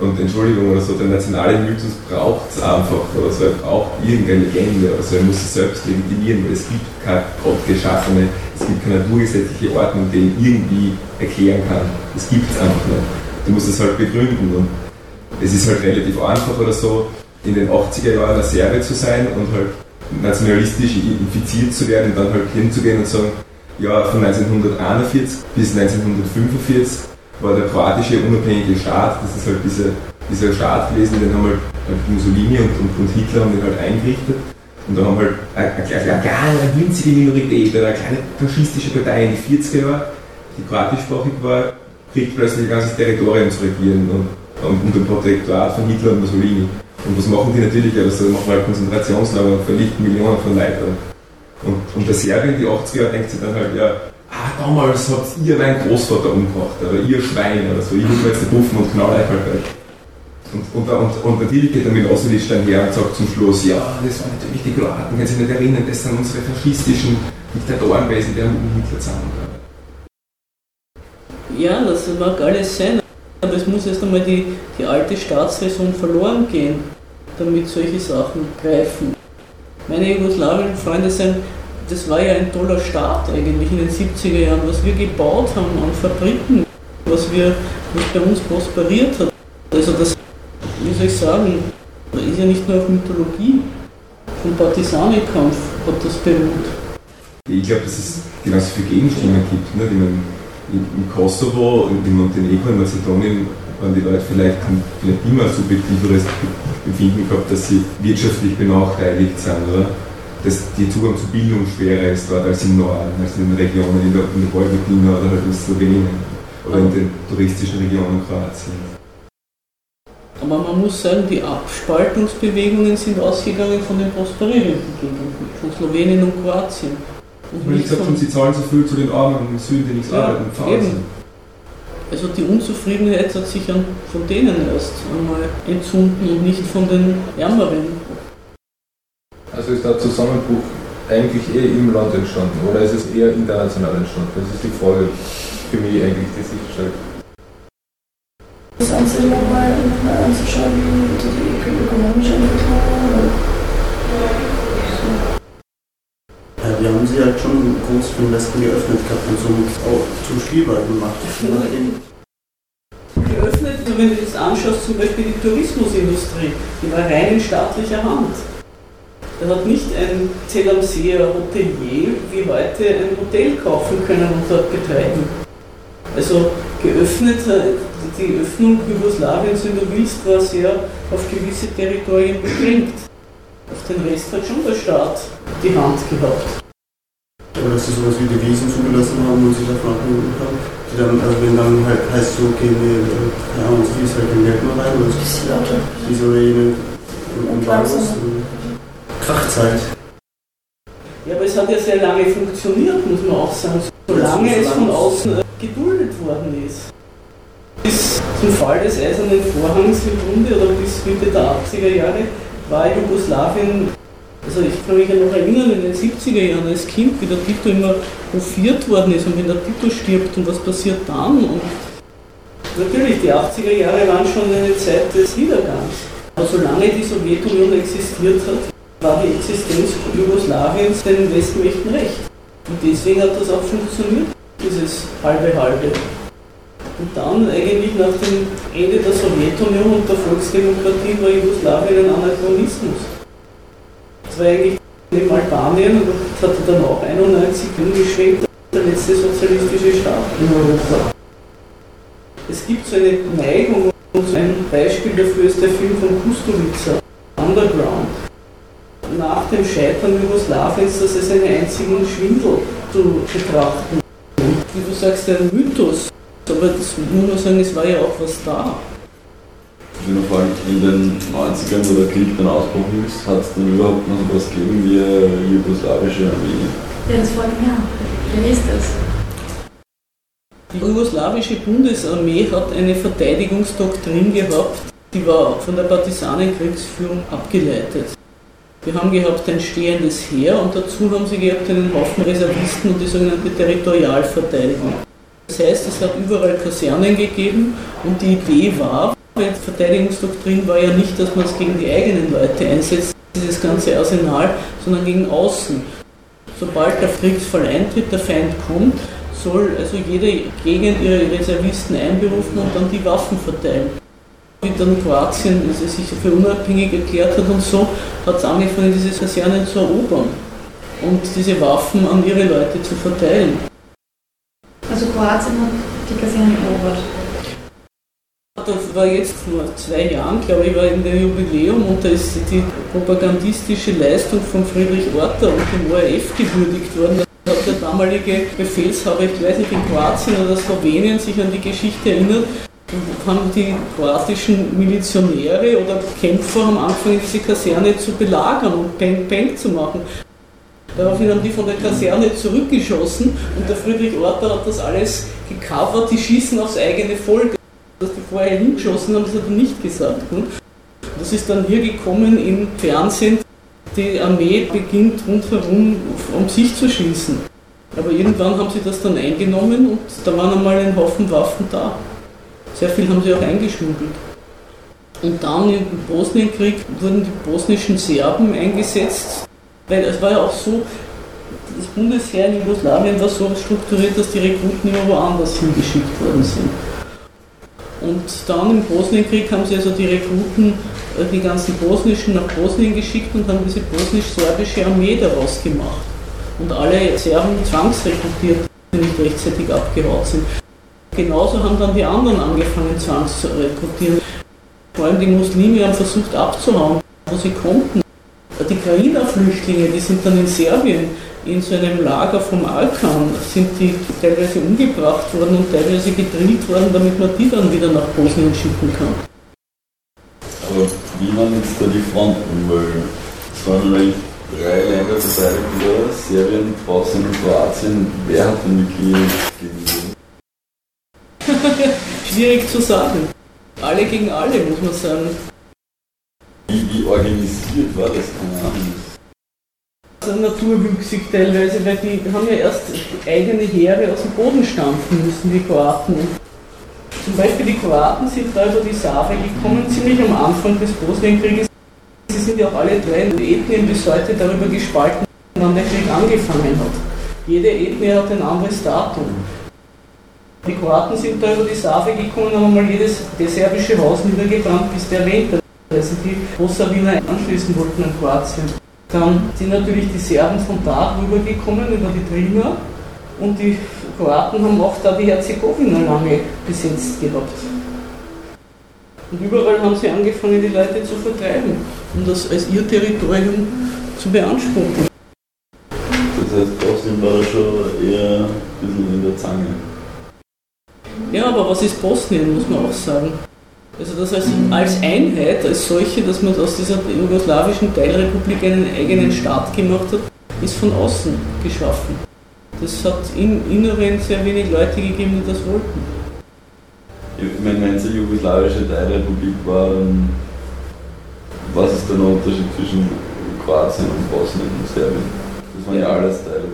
Und Entschuldigung oder so, der nationale Mythos braucht es einfach oder so, er braucht irgendeine Legende oder er muss es selbst legitimieren, weil es gibt keine gottgeschaffene, es gibt keine naturgesetzliche Ordnung, die ihn irgendwie erklären kann. Das gibt es einfach nicht. Du musst es halt begründen und es ist halt relativ einfach oder so, in den 80er Jahren eine Serie zu sein und halt nationalistisch infiziert zu werden und dann halt hinzugehen und sagen, ja, von 1941 bis 1945 war der kroatische unabhängige Staat, das ist halt diese, dieser Staat gewesen, den haben halt, halt Mussolini und, und, und, Hitler haben den halt eingerichtet. Und da haben halt eine, eine, eine, eine winzige Minorität, eine kleine faschistische Partei in die 40er Jahre, die kroatischsprachig war, kriegt plötzlich ein ganzes Territorium zu regieren und, und unter Protektorat von Hitler und Mussolini. Und was machen die natürlich? Also machen halt Konzentrationslager und vernichten Millionen von Leuten. Und, und der Serbien, die 80er Jahre, denkt sich dann halt, ja, damals habt ihr meinen Großvater umgebracht, oder ihr Schwein oder so, ich muss jetzt buffen und knall euch halt weg. Und, und, und, und natürlich geht der Milosevic dann her und sagt zum Schluss, ja, das waren natürlich die Kroaten, können sich nicht erinnern, das sind unsere faschistischen Diktatoren gewesen, die haben Hitler zusammengearbeitet. Ja, das mag alles sein, aber es muss erst einmal die, die alte Staatsräson verloren gehen, damit solche Sachen greifen. Meine jugoslawischen Freunde sind das war ja ein toller Start eigentlich in den 70er Jahren, was wir gebaut haben an Fabriken, was, wir, was bei uns prosperiert hat. Also das, wie soll ich sagen, ist ja nicht nur auf Mythologie. Vom Partisanenkampf hat das beruht. Ich glaube, dass es genauso viele Gegenstimmen gibt. Ne? Man, Im Kosovo, in Montenegro, in Mazedonien waren die Leute vielleicht, vielleicht immer subjektiveres Befinden gehabt, dass sie wirtschaftlich benachteiligt sind. Oder? Dass der Zugang zu Bildung schwerer ist dort als im Norden, als in den Regionen, in der, in der Vojvodina oder halt in Slowenien oder in den touristischen Regionen Kroatiens. Aber man muss sagen, die Abspaltungsbewegungen sind ausgegangen von den prosperierenden Gegenden, von Slowenien und Kroatien. Und ich gesagt schon, sie zahlen so viel zu den Armen im Süden, die nichts ja, arbeiten. Eben. Also die Unzufriedenheit hat sich von denen erst einmal entzünden und nicht von den Ärmeren. Also ist der Zusammenbruch eigentlich eh im Land entstanden oder ist es eher international entstanden? Das ist die Frage für mich eigentlich, die sich stellt. Das Einzige nochmal anzuschauen, wie die ökonomische Entwicklung ja, wir haben sie halt schon groß für den Westen geöffnet gehabt und somit auch zum Spielball gemacht. Geöffnet, wenn du das anschaust, zum Beispiel die Tourismusindustrie, die war rein in staatlicher Hand. Da hat nicht ein Zell am See Hotelier wie heute ein Hotel kaufen können und dort betreiben. Also geöffnet, die Öffnung Jugoslawiens, wenn du willst, war sehr auf gewisse Territorien beschränkt. Auf den Rest hat schon der Staat die Hand gehabt. Aber dass sie sowas wie Devisen zugelassen haben und sich da Franken haben, die dann, also wenn dann halt heißt so, okay, nee, keine Ahnung, sie ist halt kein Geld mehr rein, oder so. Diese oder jene Embargos. Fachzeit. Ja, aber es hat ja sehr lange funktioniert, muss man auch sagen. Solange es von außen geduldet worden ist. Bis zum Fall des Eisernen Vorhangs im Grunde oder bis Mitte der 80er Jahre war Jugoslawien Also ich kann mich ja noch erinnern, in den 70er Jahren als Kind, wie der Tito immer hofiert worden ist und wenn der Tito stirbt und was passiert dann. Und natürlich, die 80er Jahre waren schon eine Zeit des Niedergangs. Aber solange die Sowjetunion existiert hat, war die Existenz Jugoslawiens den Westmächten recht. Und deswegen hat das auch funktioniert, dieses halbe halbe. Und dann eigentlich nach dem Ende der Sowjetunion und der Volksdemokratie war Jugoslawien ein Anachronismus. Das war eigentlich neben Albanien und hatte dann auch 91 umgeschwenkt, der letzte sozialistische Staat in Europa. Es gibt so eine Neigung und ein Beispiel dafür ist der Film von Kusturica, Underground. Nach dem Scheitern Jugoslawiens, das als einen einzigen Schwindel zu betrachten. Wie du sagst, ein Mythos aber das muss man sagen, es war ja auch was da. Also vor allem in den 90ern, wo der Krieg dann ausgebrochen ist, hat es dann überhaupt noch was gegeben wie eine jugoslawische Armee? Ja, das war ja. Wer ist das? Die jugoslawische Bundsarmee hat eine Verteidigungsdoktrin gehabt, die war von der Partisanenkriegsführung abgeleitet. Wir haben gehabt ein stehendes Heer und dazu haben sie gehabt einen Haufen Reservisten und die sogenannte Territorialverteidigung. Das heißt, es hat überall Kasernen gegeben und die Idee war, die Verteidigungsdoktrin war ja nicht, dass man es gegen die eigenen Leute einsetzt, dieses ganze Arsenal, sondern gegen außen. Sobald der Kriegsfall eintritt, der Feind kommt, soll also jede Gegend ihre Reservisten einberufen und dann die Waffen verteilen. Wie dann Kroatien also sich für unabhängig erklärt hat und so, hat es angefangen, diese Kasernen zu erobern und diese Waffen an ihre Leute zu verteilen. Also Kroatien hat die Kasernen erobert. Das war jetzt vor zwei Jahren, glaube ich, war in der Jubiläum und da ist die propagandistische Leistung von Friedrich Orter und dem ORF gewürdigt worden. Da hat der damalige Befehlshaber, ich weiß nicht, in Kroatien oder Slowenien sich an die Geschichte erinnert, haben die kroatischen Milizionäre oder Kämpfer am Anfang diese Kaserne zu belagern und Peng Peng zu machen. Daraufhin haben die von der Kaserne zurückgeschossen und der Friedrich Orter hat das alles gecovert, die schießen aufs eigene Volk. Dass die vorher hingeschossen haben, das hat er nicht gesagt. Das ist dann hier gekommen im Fernsehen, die Armee beginnt rundherum um sich zu schießen. Aber irgendwann haben sie das dann eingenommen und da waren einmal ein Haufen Waffen da. Sehr viel haben sie auch eingeschmuggelt. Und dann im Bosnienkrieg wurden die bosnischen Serben eingesetzt, weil es war ja auch so, das Bundesheer in Jugoslawien war so strukturiert, dass die Rekruten immer woanders hingeschickt worden sind. Und dann im Bosnienkrieg haben sie also die Rekruten, äh, die ganzen bosnischen nach Bosnien geschickt und haben diese bosnisch-sorbische Armee daraus gemacht. Und alle Serben zwangsrekrutiert, die nicht rechtzeitig abgehauen sind. Genauso haben dann die anderen angefangen zwangszurekrutieren. Vor allem die Muslime haben versucht abzuhauen, wo sie konnten. Die Krainer-Flüchtlinge, die sind dann in Serbien in so einem Lager vom Alkan, sind die teilweise umgebracht worden und teilweise gedrillt worden, damit man die dann wieder nach Bosnien schicken kann. Aber wie man jetzt da die Fronten, weil es waren eigentlich drei Länder beteiligt, Serbien, Bosnien und Kroatien. Wer hat denn wirklich gegen [LAUGHS] Schwierig zu sagen. Alle gegen alle, muss man sagen. Wie, wie organisiert war das? Also naturwüchsig teilweise, weil die haben ja erst eigene Heere aus dem Boden stampfen müssen, die Kroaten. Zum Beispiel die Kroaten sind da über die Save gekommen, ziemlich am Anfang des Bosnienkrieges. Sie sind ja auch alle drei Ethnien bis heute darüber gespalten, wann der Krieg angefangen hat. Jede Ethnie hat ein anderes Datum. Die Kroaten sind da über die Save gekommen, haben mal jedes serbische Haus niedergebrannt, bis der Winter also die Großsawiner anschließen wollten an Kroatien. Dann sind natürlich die Serben von da rübergekommen über die Drina und die Kroaten haben auch da die Herzegowina lange besetzt gehabt. Und überall haben sie angefangen, die Leute zu vertreiben und das als ihr Territorium zu beanspruchen. Das heißt, Bosnien war schon eher ein bisschen in der Zange. Ja, aber was ist Bosnien, muss man auch sagen. Also das heißt, als Einheit, als solche, dass man aus dieser jugoslawischen Teilrepublik einen eigenen Staat gemacht hat, ist von außen geschaffen. Das hat im Inneren sehr wenig Leute gegeben, die das wollten. Ich meine, wenn es eine jugoslawische Teilrepublik war, dann was ist der Unterschied zwischen Kroatien und Bosnien und Serbien. Das waren ja alles Teile.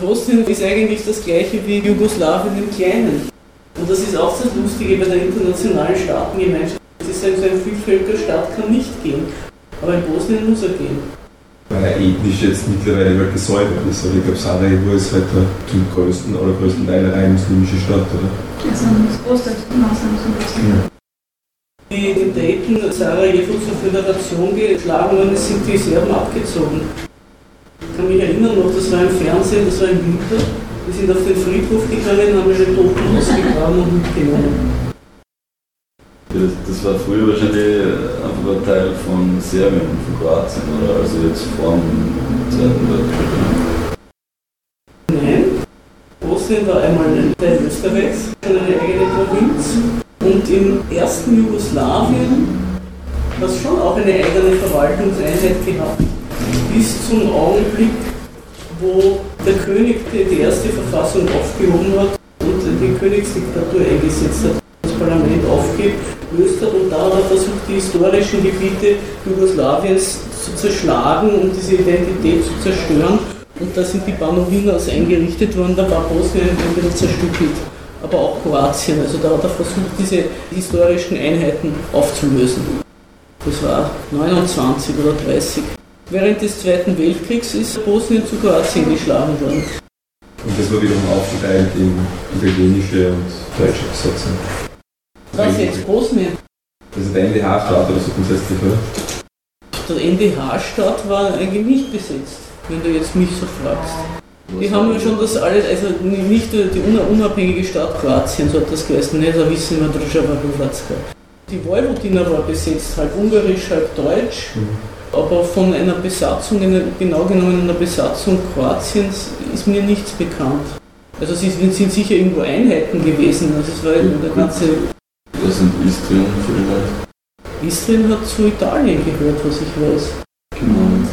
Bosnien ist eigentlich das gleiche wie Jugoslawien im Kleinen. Und das ist auch das Lustige bei der internationalen Staatengemeinschaft. Es ist ein, so ein Vielvölkerstaat kann nicht gehen, aber in Bosnien muss er gehen. Weil er ethnisch jetzt mittlerweile halt gesäubert ist. Aber ich glaube, Sarajevo ist halt der zum größten oder größten Teil eine rein muslimische Stadt, oder? Also das Großteil Beispiel. Die in Dayton Sarajevo zur Föderation geschlagen worden sind die Serben abgezogen. Ich kann mich erinnern noch, das war im Fernsehen, das war im Winter. Die sind auf den Friedhof gegangen, haben ihre Toten ausgegraben und mitgenommen. Das, das war früher wahrscheinlich einfach ein Teil von Serbien, von Kroatien, oder also jetzt vor dem Zweiten Weltkrieg. Nein, Bosnien war einmal ein Teil Österreichs, eine eigene Provinz. Und im ersten Jugoslawien hat es schon auch eine eigene Verwaltungseinheit gehabt. Bis zum Augenblick, wo der König die, erste Verfassung aufgehoben hat und die Königsdiktatur eingesetzt hat, das Parlament aufgibt, löst hat und da hat er versucht, die historischen Gebiete Jugoslawiens zu zerschlagen und diese Identität zu zerstören. Und da sind die Banovinas eingerichtet worden, da war Bosnien ein bisschen zerstückelt. Aber auch Kroatien, also da hat er versucht, diese historischen Einheiten aufzulösen. Das war 29 oder 30. Während des Zweiten Weltkriegs ist Bosnien zu Kroatien geschlagen worden. Und das war wiederum aufgeteilt in italienische und deutsche Besatzung. Was jetzt? Bosnien? Also der NDH-Staat oder so grundsätzlich, oder? Der NDH-Staat war eigentlich nicht besetzt, wenn du jetzt mich so fragst. Die haben ja schon das alles, also nicht nur die unabhängige Stadt Kroatien, so hat das geheißen, nicht, da wissen wir Druzhava Hrvatska. Die Vojvodina war besetzt, halb ungarisch, halb deutsch, Mhm. Aber von einer Besatzung, einer, genau genommen einer Besatzung Kroatiens ist mir nichts bekannt. Also sie sind sicher irgendwo Einheiten gewesen, also es war der ganze, Das sind Istrien vielleicht. Istrien hat zu Italien gehört, was ich weiß. Genau.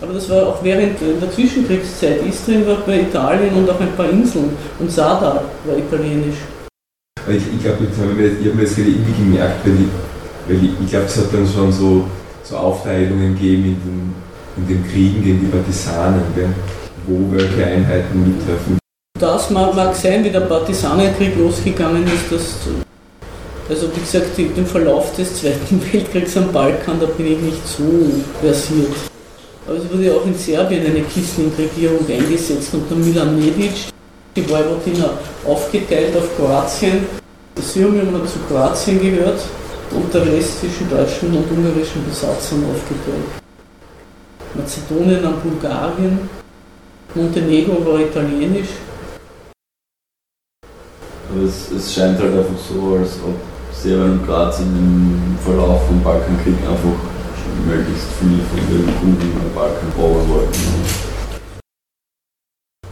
Aber das war auch während der Zwischenkriegszeit. Istrien war bei Italien und auch ein paar Inseln. Und Sadar war italienisch. Ich, ich glaube, ich habe mir, ich hab mir das gerade irgendwie gemerkt, weil ich, weil ich, ich glaube, es hat dann schon so, so Aufteilungen gegeben in den, in den Kriegen gegen die Partisanen, wo welche Einheiten mittreffen. Das mag, sein, wie der Partisanenkrieg losgegangen ist. Dass, also wie gesagt, den Verlauf des Zweiten [LAUGHS] Weltkriegs am Balkan, da bin ich nicht so versiert. Aber es wurde auch in Serbien eine Kisling-Regierung eingesetzt unter Milan Nedic. Die Vojvodina aufgeteilt auf Kroatien. Syrien hat zu Kroatien gehört Rest zwischen deutschen und ungarischen Besatzern aufgeteilt. Mazedonien an Bulgarien, Montenegro war italienisch. Aber es, es scheint halt einfach so, als ob Serbien und Kroatien im Verlauf vom Balkankrieg einfach möglichst viel von den Kugeln am Balkan erobern wollten.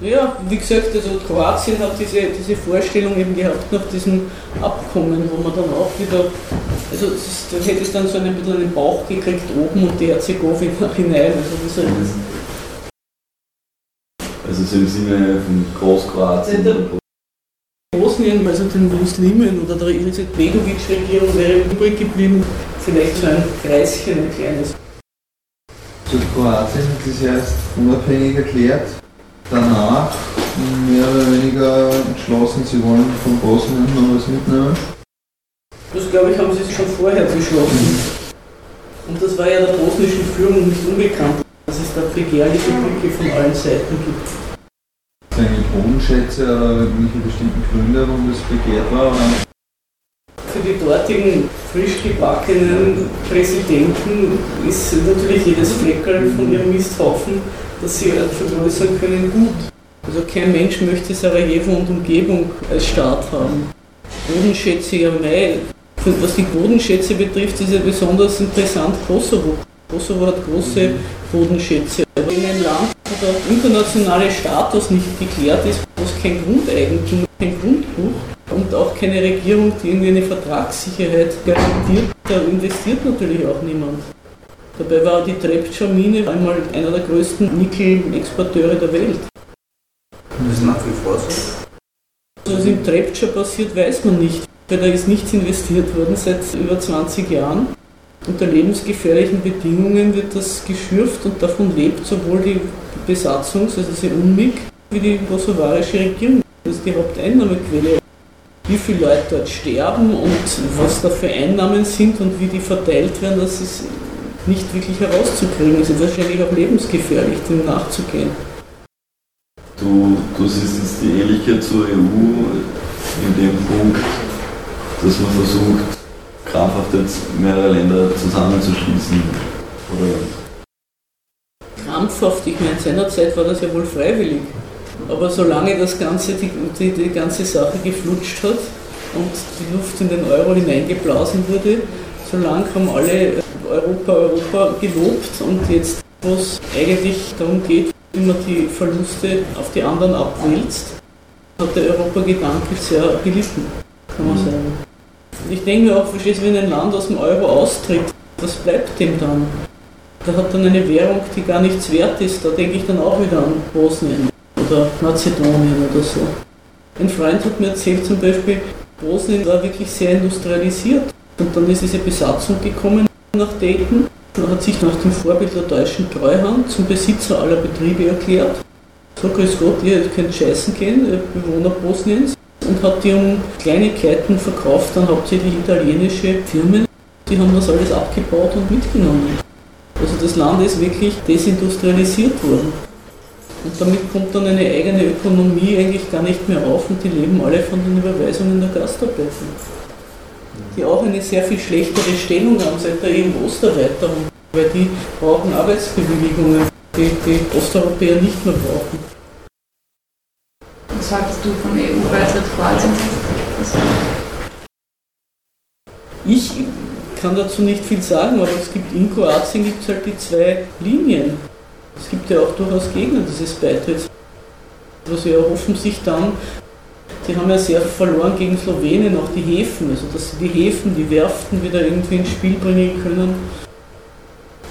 Ja, wie gesagt, also Kroatien hat diese, diese Vorstellung eben gehabt nach diesem Abkommen, wo man dann auch wieder, also ist, da hätte es dann so einen bisschen einen Bauch gekriegt oben und die Herzegowina [LAUGHS] hinein. Also wie soll das? Also so im Sinne von Großkroatien. Der- Bosnien, also den Muslimen oder der Izetbegovic-Regierung wäre übrig geblieben, vielleicht so ein Kreischen, ein kleines. Kroatien hat sich erst unabhängig erklärt, danach mehr oder weniger entschlossen, sie wollen von Bosnien noch was mitnehmen. Das glaube ich haben sie schon vorher beschlossen. Und das war ja der bosnischen Führung nicht unbekannt, dass es da begehrliche Blicke von allen Seiten gibt. Eigentlich Bodenschätze oder irgendwelche bestimmten Gründe, warum das begehrt war? Oder? Für die dortigen frisch gebackenen Präsidenten ist natürlich jedes Fleckerl von ihrem Misthaufen, das sie vergrößern können, gut. Also kein Mensch möchte Sarajevo und Umgebung als Staat haben. Bodenschätze, ja mei. Was die Bodenschätze betrifft, ist ja besonders interessant Kosovo. Kosovo hat große Bodenschätze. Aber in einem Land, wo der internationale Status nicht geklärt ist, wo es kein Grundeigentum, kein Grundbuch und auch keine Regierung, die irgendwie eine Vertragssicherheit garantiert, da investiert natürlich auch niemand. Dabei war die Trepča-Mine einmal einer der größten Nickel-Exporteure der Welt. Das ist nach wie vor so. Was im Trepča passiert, weiß man nicht. Weil da ist nichts investiert worden seit über 20 Jahren. unter lebensgefährlichen Bedingungen wird das geschürft und davon lebt sowohl die Besatzungs-, also diese UNMIG, wie die kosovarische Regierung. Das ist die Haupteinnahmequelle. Wie viele Leute dort sterben und was da für Einnahmen sind und wie die verteilt werden, das ist nicht wirklich herauszukriegen. Es ist wahrscheinlich auch lebensgefährlich, dem nachzugehen. Du, du siehst jetzt die Ähnlichkeit zur EU in dem Punkt, dass man versucht, krampfhaft jetzt mehrere Länder zusammenzuschließen. Oder? Krampfhaft, ich meine, seinerzeit war das ja wohl freiwillig. Aber solange das Ganze, die, die, die ganze Sache geflutscht hat und die Luft in den Euro hineingeblasen wurde, solange haben alle Europa, Europa gelobt und jetzt, wo es eigentlich darum geht, wie man die Verluste auf die anderen abwälzt, hat der Europa-Gedanke sehr gelitten, kann man sagen. Ich denke mir auch, verstehst du, wenn ein Land aus dem Euro austritt, was bleibt dem dann? Da hat dann eine Währung, die gar nichts wert ist, da denke ich dann auch wieder an Bosnien oder Mazedonien oder so. Ein Freund hat mir erzählt zum Beispiel, Bosnien war wirklich sehr industrialisiert und dann ist diese Besatzung gekommen nach Dayton und hat sich nach dem Vorbild der deutschen Treuhand zum Besitzer aller Betriebe erklärt. So, grüß Gott, ihr könnt scheißen gehen, Bewohner Bosniens und hat die um Kleinigkeiten verkauft, dann hauptsächlich italienische Firmen. Die haben das alles abgebaut und mitgenommen. Also das Land ist wirklich desindustrialisiert worden. Und damit kommt dann eine eigene Ökonomie eigentlich gar nicht mehr auf und die leben alle von den Überweisungen der Gastarbeiter. Die auch eine sehr viel schlechtere Stellung haben seit der EU-Osterweiterung, weil die brauchen Arbeitsbewilligungen, die die Osteuropäer nicht mehr brauchen. Was sagst du von EU-Beitritt Kroatien? Ich kann dazu nicht viel sagen, aber es gibt in Kroatien gibt es halt die zwei Linien. Es gibt ja auch durchaus Gegner dieses Beitritts. Was sie erhoffen sich dann, die haben ja sehr verloren gegen Slowenien, auch die Häfen, also dass sie die Häfen, die Werften wieder irgendwie ins Spiel bringen können.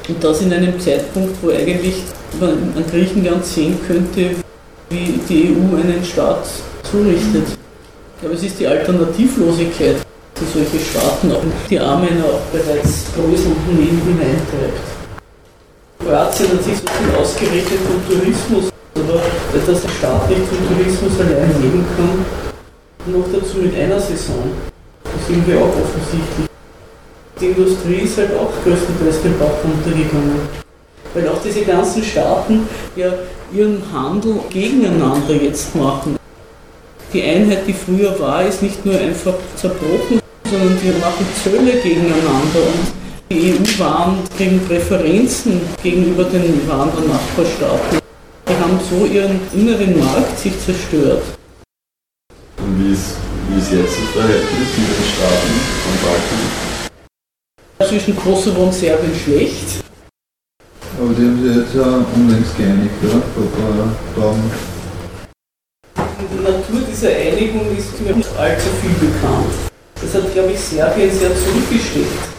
Und das in einem Zeitpunkt, wo eigentlich man an Griechenland sehen könnte, wie die EU einen Staat zurichtet. Aber es ist die Alternativlosigkeit, die solche Staaten auch die Armen auch bereits größeren Leben hineintreibt. Kroatien hat sich so viel ausgerichtet vom Tourismus, aber dass der Staat nicht vom Tourismus allein leben kann, noch dazu mit einer Saison. Das sehen wir auch offensichtlich. Die Industrie ist halt auch größtenteils den Bach runtergegangen. Weil auch diese ganzen Staaten ja ihren Handel gegeneinander jetzt machen. Die Einheit, die früher war, ist nicht nur einfach zerbrochen, sondern wir machen Zölle gegeneinander und die EU warnt gegen Präferenzen gegenüber den der Nachbarstaaten. Die haben so ihren inneren Markt sich zerstört. Und wie ist, wie ist jetzt das Verhältnis mit den Staaten am Balkan? Zwischen Kosovo und Serbien schlecht. Aber die haben sich jetzt ja unlängst geeinigt, oder? Vor. Die Natur dieser Einigung ist mir nicht allzu viel bekannt. Das hat, glaube ich, Serbien sehr zurückgesteckt.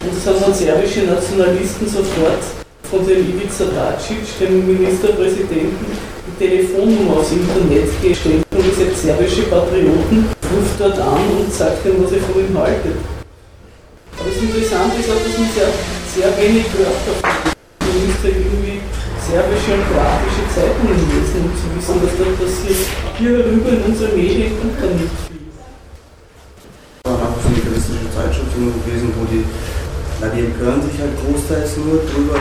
Und haben serbische Nationalisten sofort von dem Ivica Dacic, dem Ministerpräsidenten, die Telefonnummer aufs Internet gestellt und gesagt, serbische Patrioten, ruft dort an und sagt ihnen, was ihr von ihm haltet. Aber das Interessante ist auch, dass man sehr, sehr wenig Wörter findet. Man müsste irgendwie serbische und kroatische Zeitungen lesen, um zu wissen, was da passiert. Hier rüber in unsere Medien kommt da nicht viel. Ich habe auch eine juristische Zeitschrift gelesen, wo die na, die empören sich halt großteils nur darüber,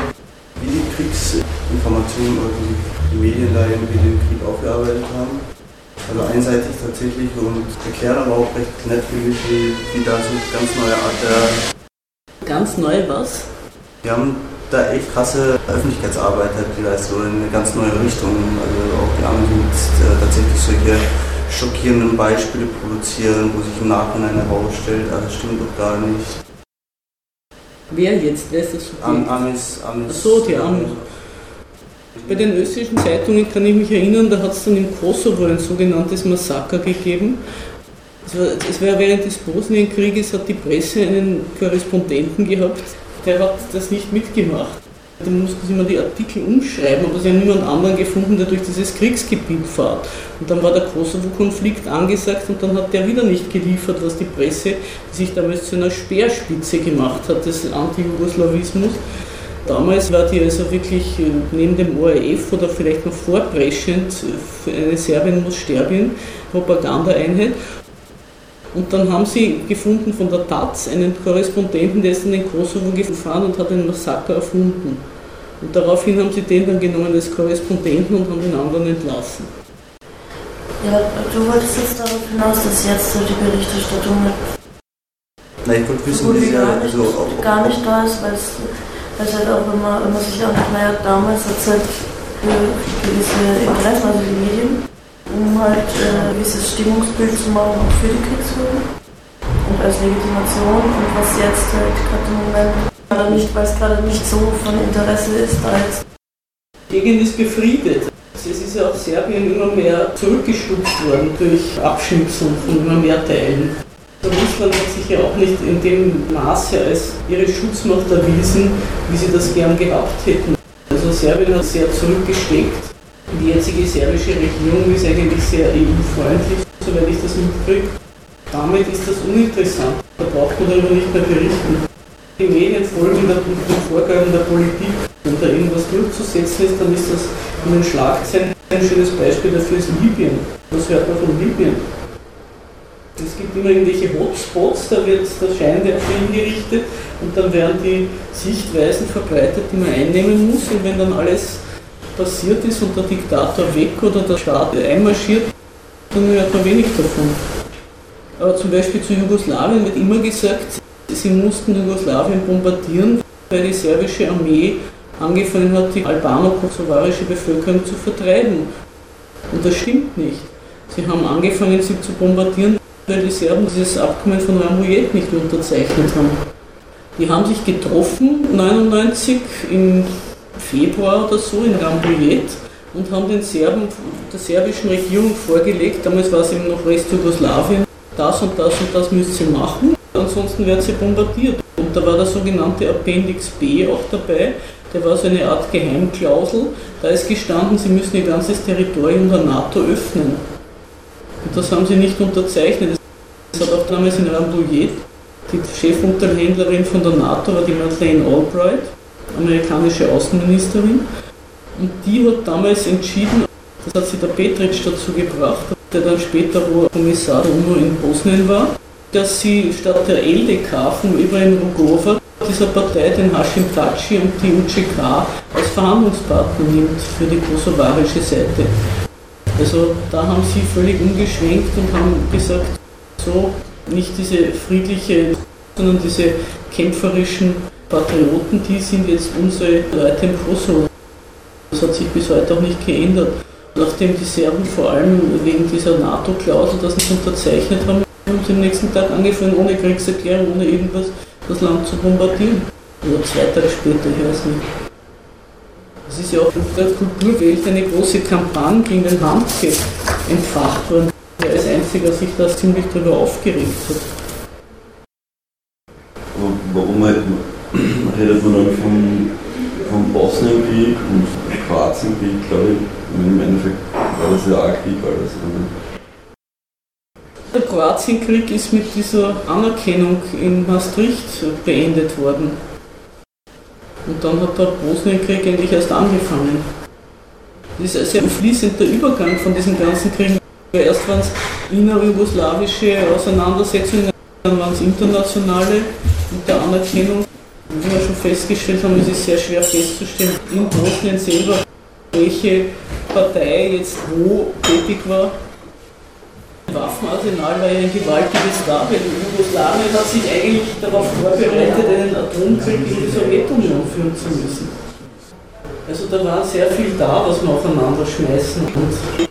wie die Kriegsinformationen oder die, die Medien da irgendwie den Krieg aufgearbeitet haben. Also einseitig tatsächlich und erklären aber auch recht nett, wie, wie da so eine ganz neue Art der. Ganz neu was? Wir haben da echt krasse Öffentlichkeitsarbeit halt geleistet oder in eine ganz neue Richtung. Also auch die haben äh, tatsächlich solche schockierenden Beispiele produzieren, wo sich im Nachhinein herausstellt, ah, das stimmt doch gar nicht. Wer jetzt? Wer ist das Am, Amis, Amis. Ach so, die Amis. Bei den österreichischen Zeitungen kann ich mich erinnern, da hat es dann im Kosovo ein sogenanntes Massaker gegeben. Es war während des Bosnienkrieges, hat die Presse einen Korrespondenten gehabt, der hat das nicht mitgemacht. Da mussten sie immer die Artikel umschreiben, aber sie haben niemand anderen gefunden, der durch dieses Kriegsgebiet fährt. Und dann war der Kosovo-Konflikt angesagt und dann hat der wieder nicht geliefert, was die Presse, die sich damals zu einer Speerspitze gemacht hat, des Anti-Jugoslawismus. Damals war die also wirklich äh, neben dem ORF oder vielleicht noch vorpreschend für eine Serbien muss sterben Propagandaeinheit. Und dann haben sie gefunden von der Taz einen Korrespondenten, der ist in den Kosovo gefahren und hat einen Massaker erfunden. Und daraufhin haben sie den dann genommen als Korrespondenten und haben den anderen entlassen. Ja, du wolltest jetzt darauf hinaus, dass jetzt so die Berichterstattung mit Nein, ich wollte wissen, wie gar, ja, nicht, also, gar nicht da ist, weil es halt auch immer, immer sich anguckt, naja, damals hat es halt für gewisse Interessen, also die Medien, um halt äh, ein gewisses Stimmungsbild zu machen, auch für die Kriegsführung und als Legitimation und was jetzt halt gerade im Moment gerade nicht, weil es gerade nicht so von Interesse ist, jetzt Die Gegend ist befriedet. Es ist ja auch Serbien immer mehr zurückgestutzt worden durch Abschnipsung von immer mehr Teilen. Russland hat sich ja auch nicht in dem Maße als ihre Schutzmacht erwiesen, wie sie das gern gehabt hätten. Also Serbien hat sehr zurückgesteckt. Die jetzige serbische Regierung ist eigentlich sehr EU-freundlich, soweit ich das mitkriege. Damit ist das uninteressant. Da braucht man darüber nicht mehr berichten. Die Medien folgen den Vorgaben der Politik. Wenn da irgendwas durchzusetzen ist, dann ist das in den Schlagzeilen ein schönes Beispiel dafür ist Libyen. Was hört man von Libyen? Es gibt immer irgendwelche Hotspots, da wird der Scheinwerfer hingerichtet und dann werden die Sichtweisen verbreitet, die man einnehmen muss. Und wenn dann alles passiert ist und der Diktator weg oder der Staat einmarschiert, dann hört man wenig davon. Aber zum Beispiel zu Jugoslawien wird immer gesagt, sie mussten Jugoslawien bombardieren, weil die serbische Armee angefangen hat, die albano-kosovarische Bevölkerung zu vertreiben. Und das stimmt nicht. Sie haben angefangen, sie zu bombardieren, weil die Serben dieses Abkommen von Rambouillet nicht unterzeichnet haben. Die haben sich getroffen, 1999 im Februar oder so in Rambouillet und haben den Serben, der serbischen Regierung vorgelegt, damals war es eben noch Restjugoslawien, das und das und das müsst ihr machen, ansonsten werden sie bombardiert. Und da war der sogenannte Appendix B auch dabei, der war so eine Art Geheimklausel, da ist gestanden, sie müssen ihr ganzes Territorium der NATO öffnen. Und das haben sie nicht unterzeichnet. Das hat auch damals in Rambouillet die Chefunterhändlerin von der NATO war die Madeleine Albright, amerikanische Außenministerin. Und die hat damals entschieden, das hat sie der Petritsch dazu gebracht, der dann später wo Kommissar der UNO in Bosnien war, dass sie statt der LDK von Ibrahim Rugova dieser Partei den Hashim Taci und die UCK als Verhandlungspartner nimmt für die kosovarische Seite. Also da haben sie völlig umgeschwenkt und haben gesagt, so nicht diese friedliche, sondern diese kämpferischen Patrioten, die sind jetzt unsere Leute im Kosovo. Das hat sich bis heute auch nicht geändert. Nachdem die Serben vor allem wegen dieser NATO-Klausel das nicht unterzeichnet haben, haben sie am nächsten Tag angefangen, ohne Kriegserklärung, ohne irgendwas, das Land zu bombardieren. Oder zwei Tage später, ich weiß nicht. Es ist ja auch in der Kulturwelt eine große Kampagne gegen den Handke entfacht worden. Er als einziger sich da ziemlich darüber aufgeregt hat. Warum halt, redet man dann vom, vom Bosnienkrieg und Kroatienkrieg, glaube ich. Im Endeffekt war das ja auch Krieg alles. Der Kroatienkrieg ist mit dieser Anerkennung in Maastricht beendet worden. Und dann hat der Bosnienkrieg eigentlich erst angefangen. Das ist ein sehr fließender Übergang von diesen ganzen Kriegen. Erst waren es innerjugoslawische Auseinandersetzungen, dann waren es internationale mit der Anerkennung. Wie wir schon festgestellt haben, ist es sehr schwer festzustellen in Bosnien selber, welche Partei jetzt wo tätig war. Waffenarsenal war ja ein gewaltiges da, weil Jugoslawien hat sich eigentlich darauf vorbereitet, einen Atomkrieg in die Sowjetunion führen zu müssen. Also da war sehr viel da, was man aufeinander schmeißen kann.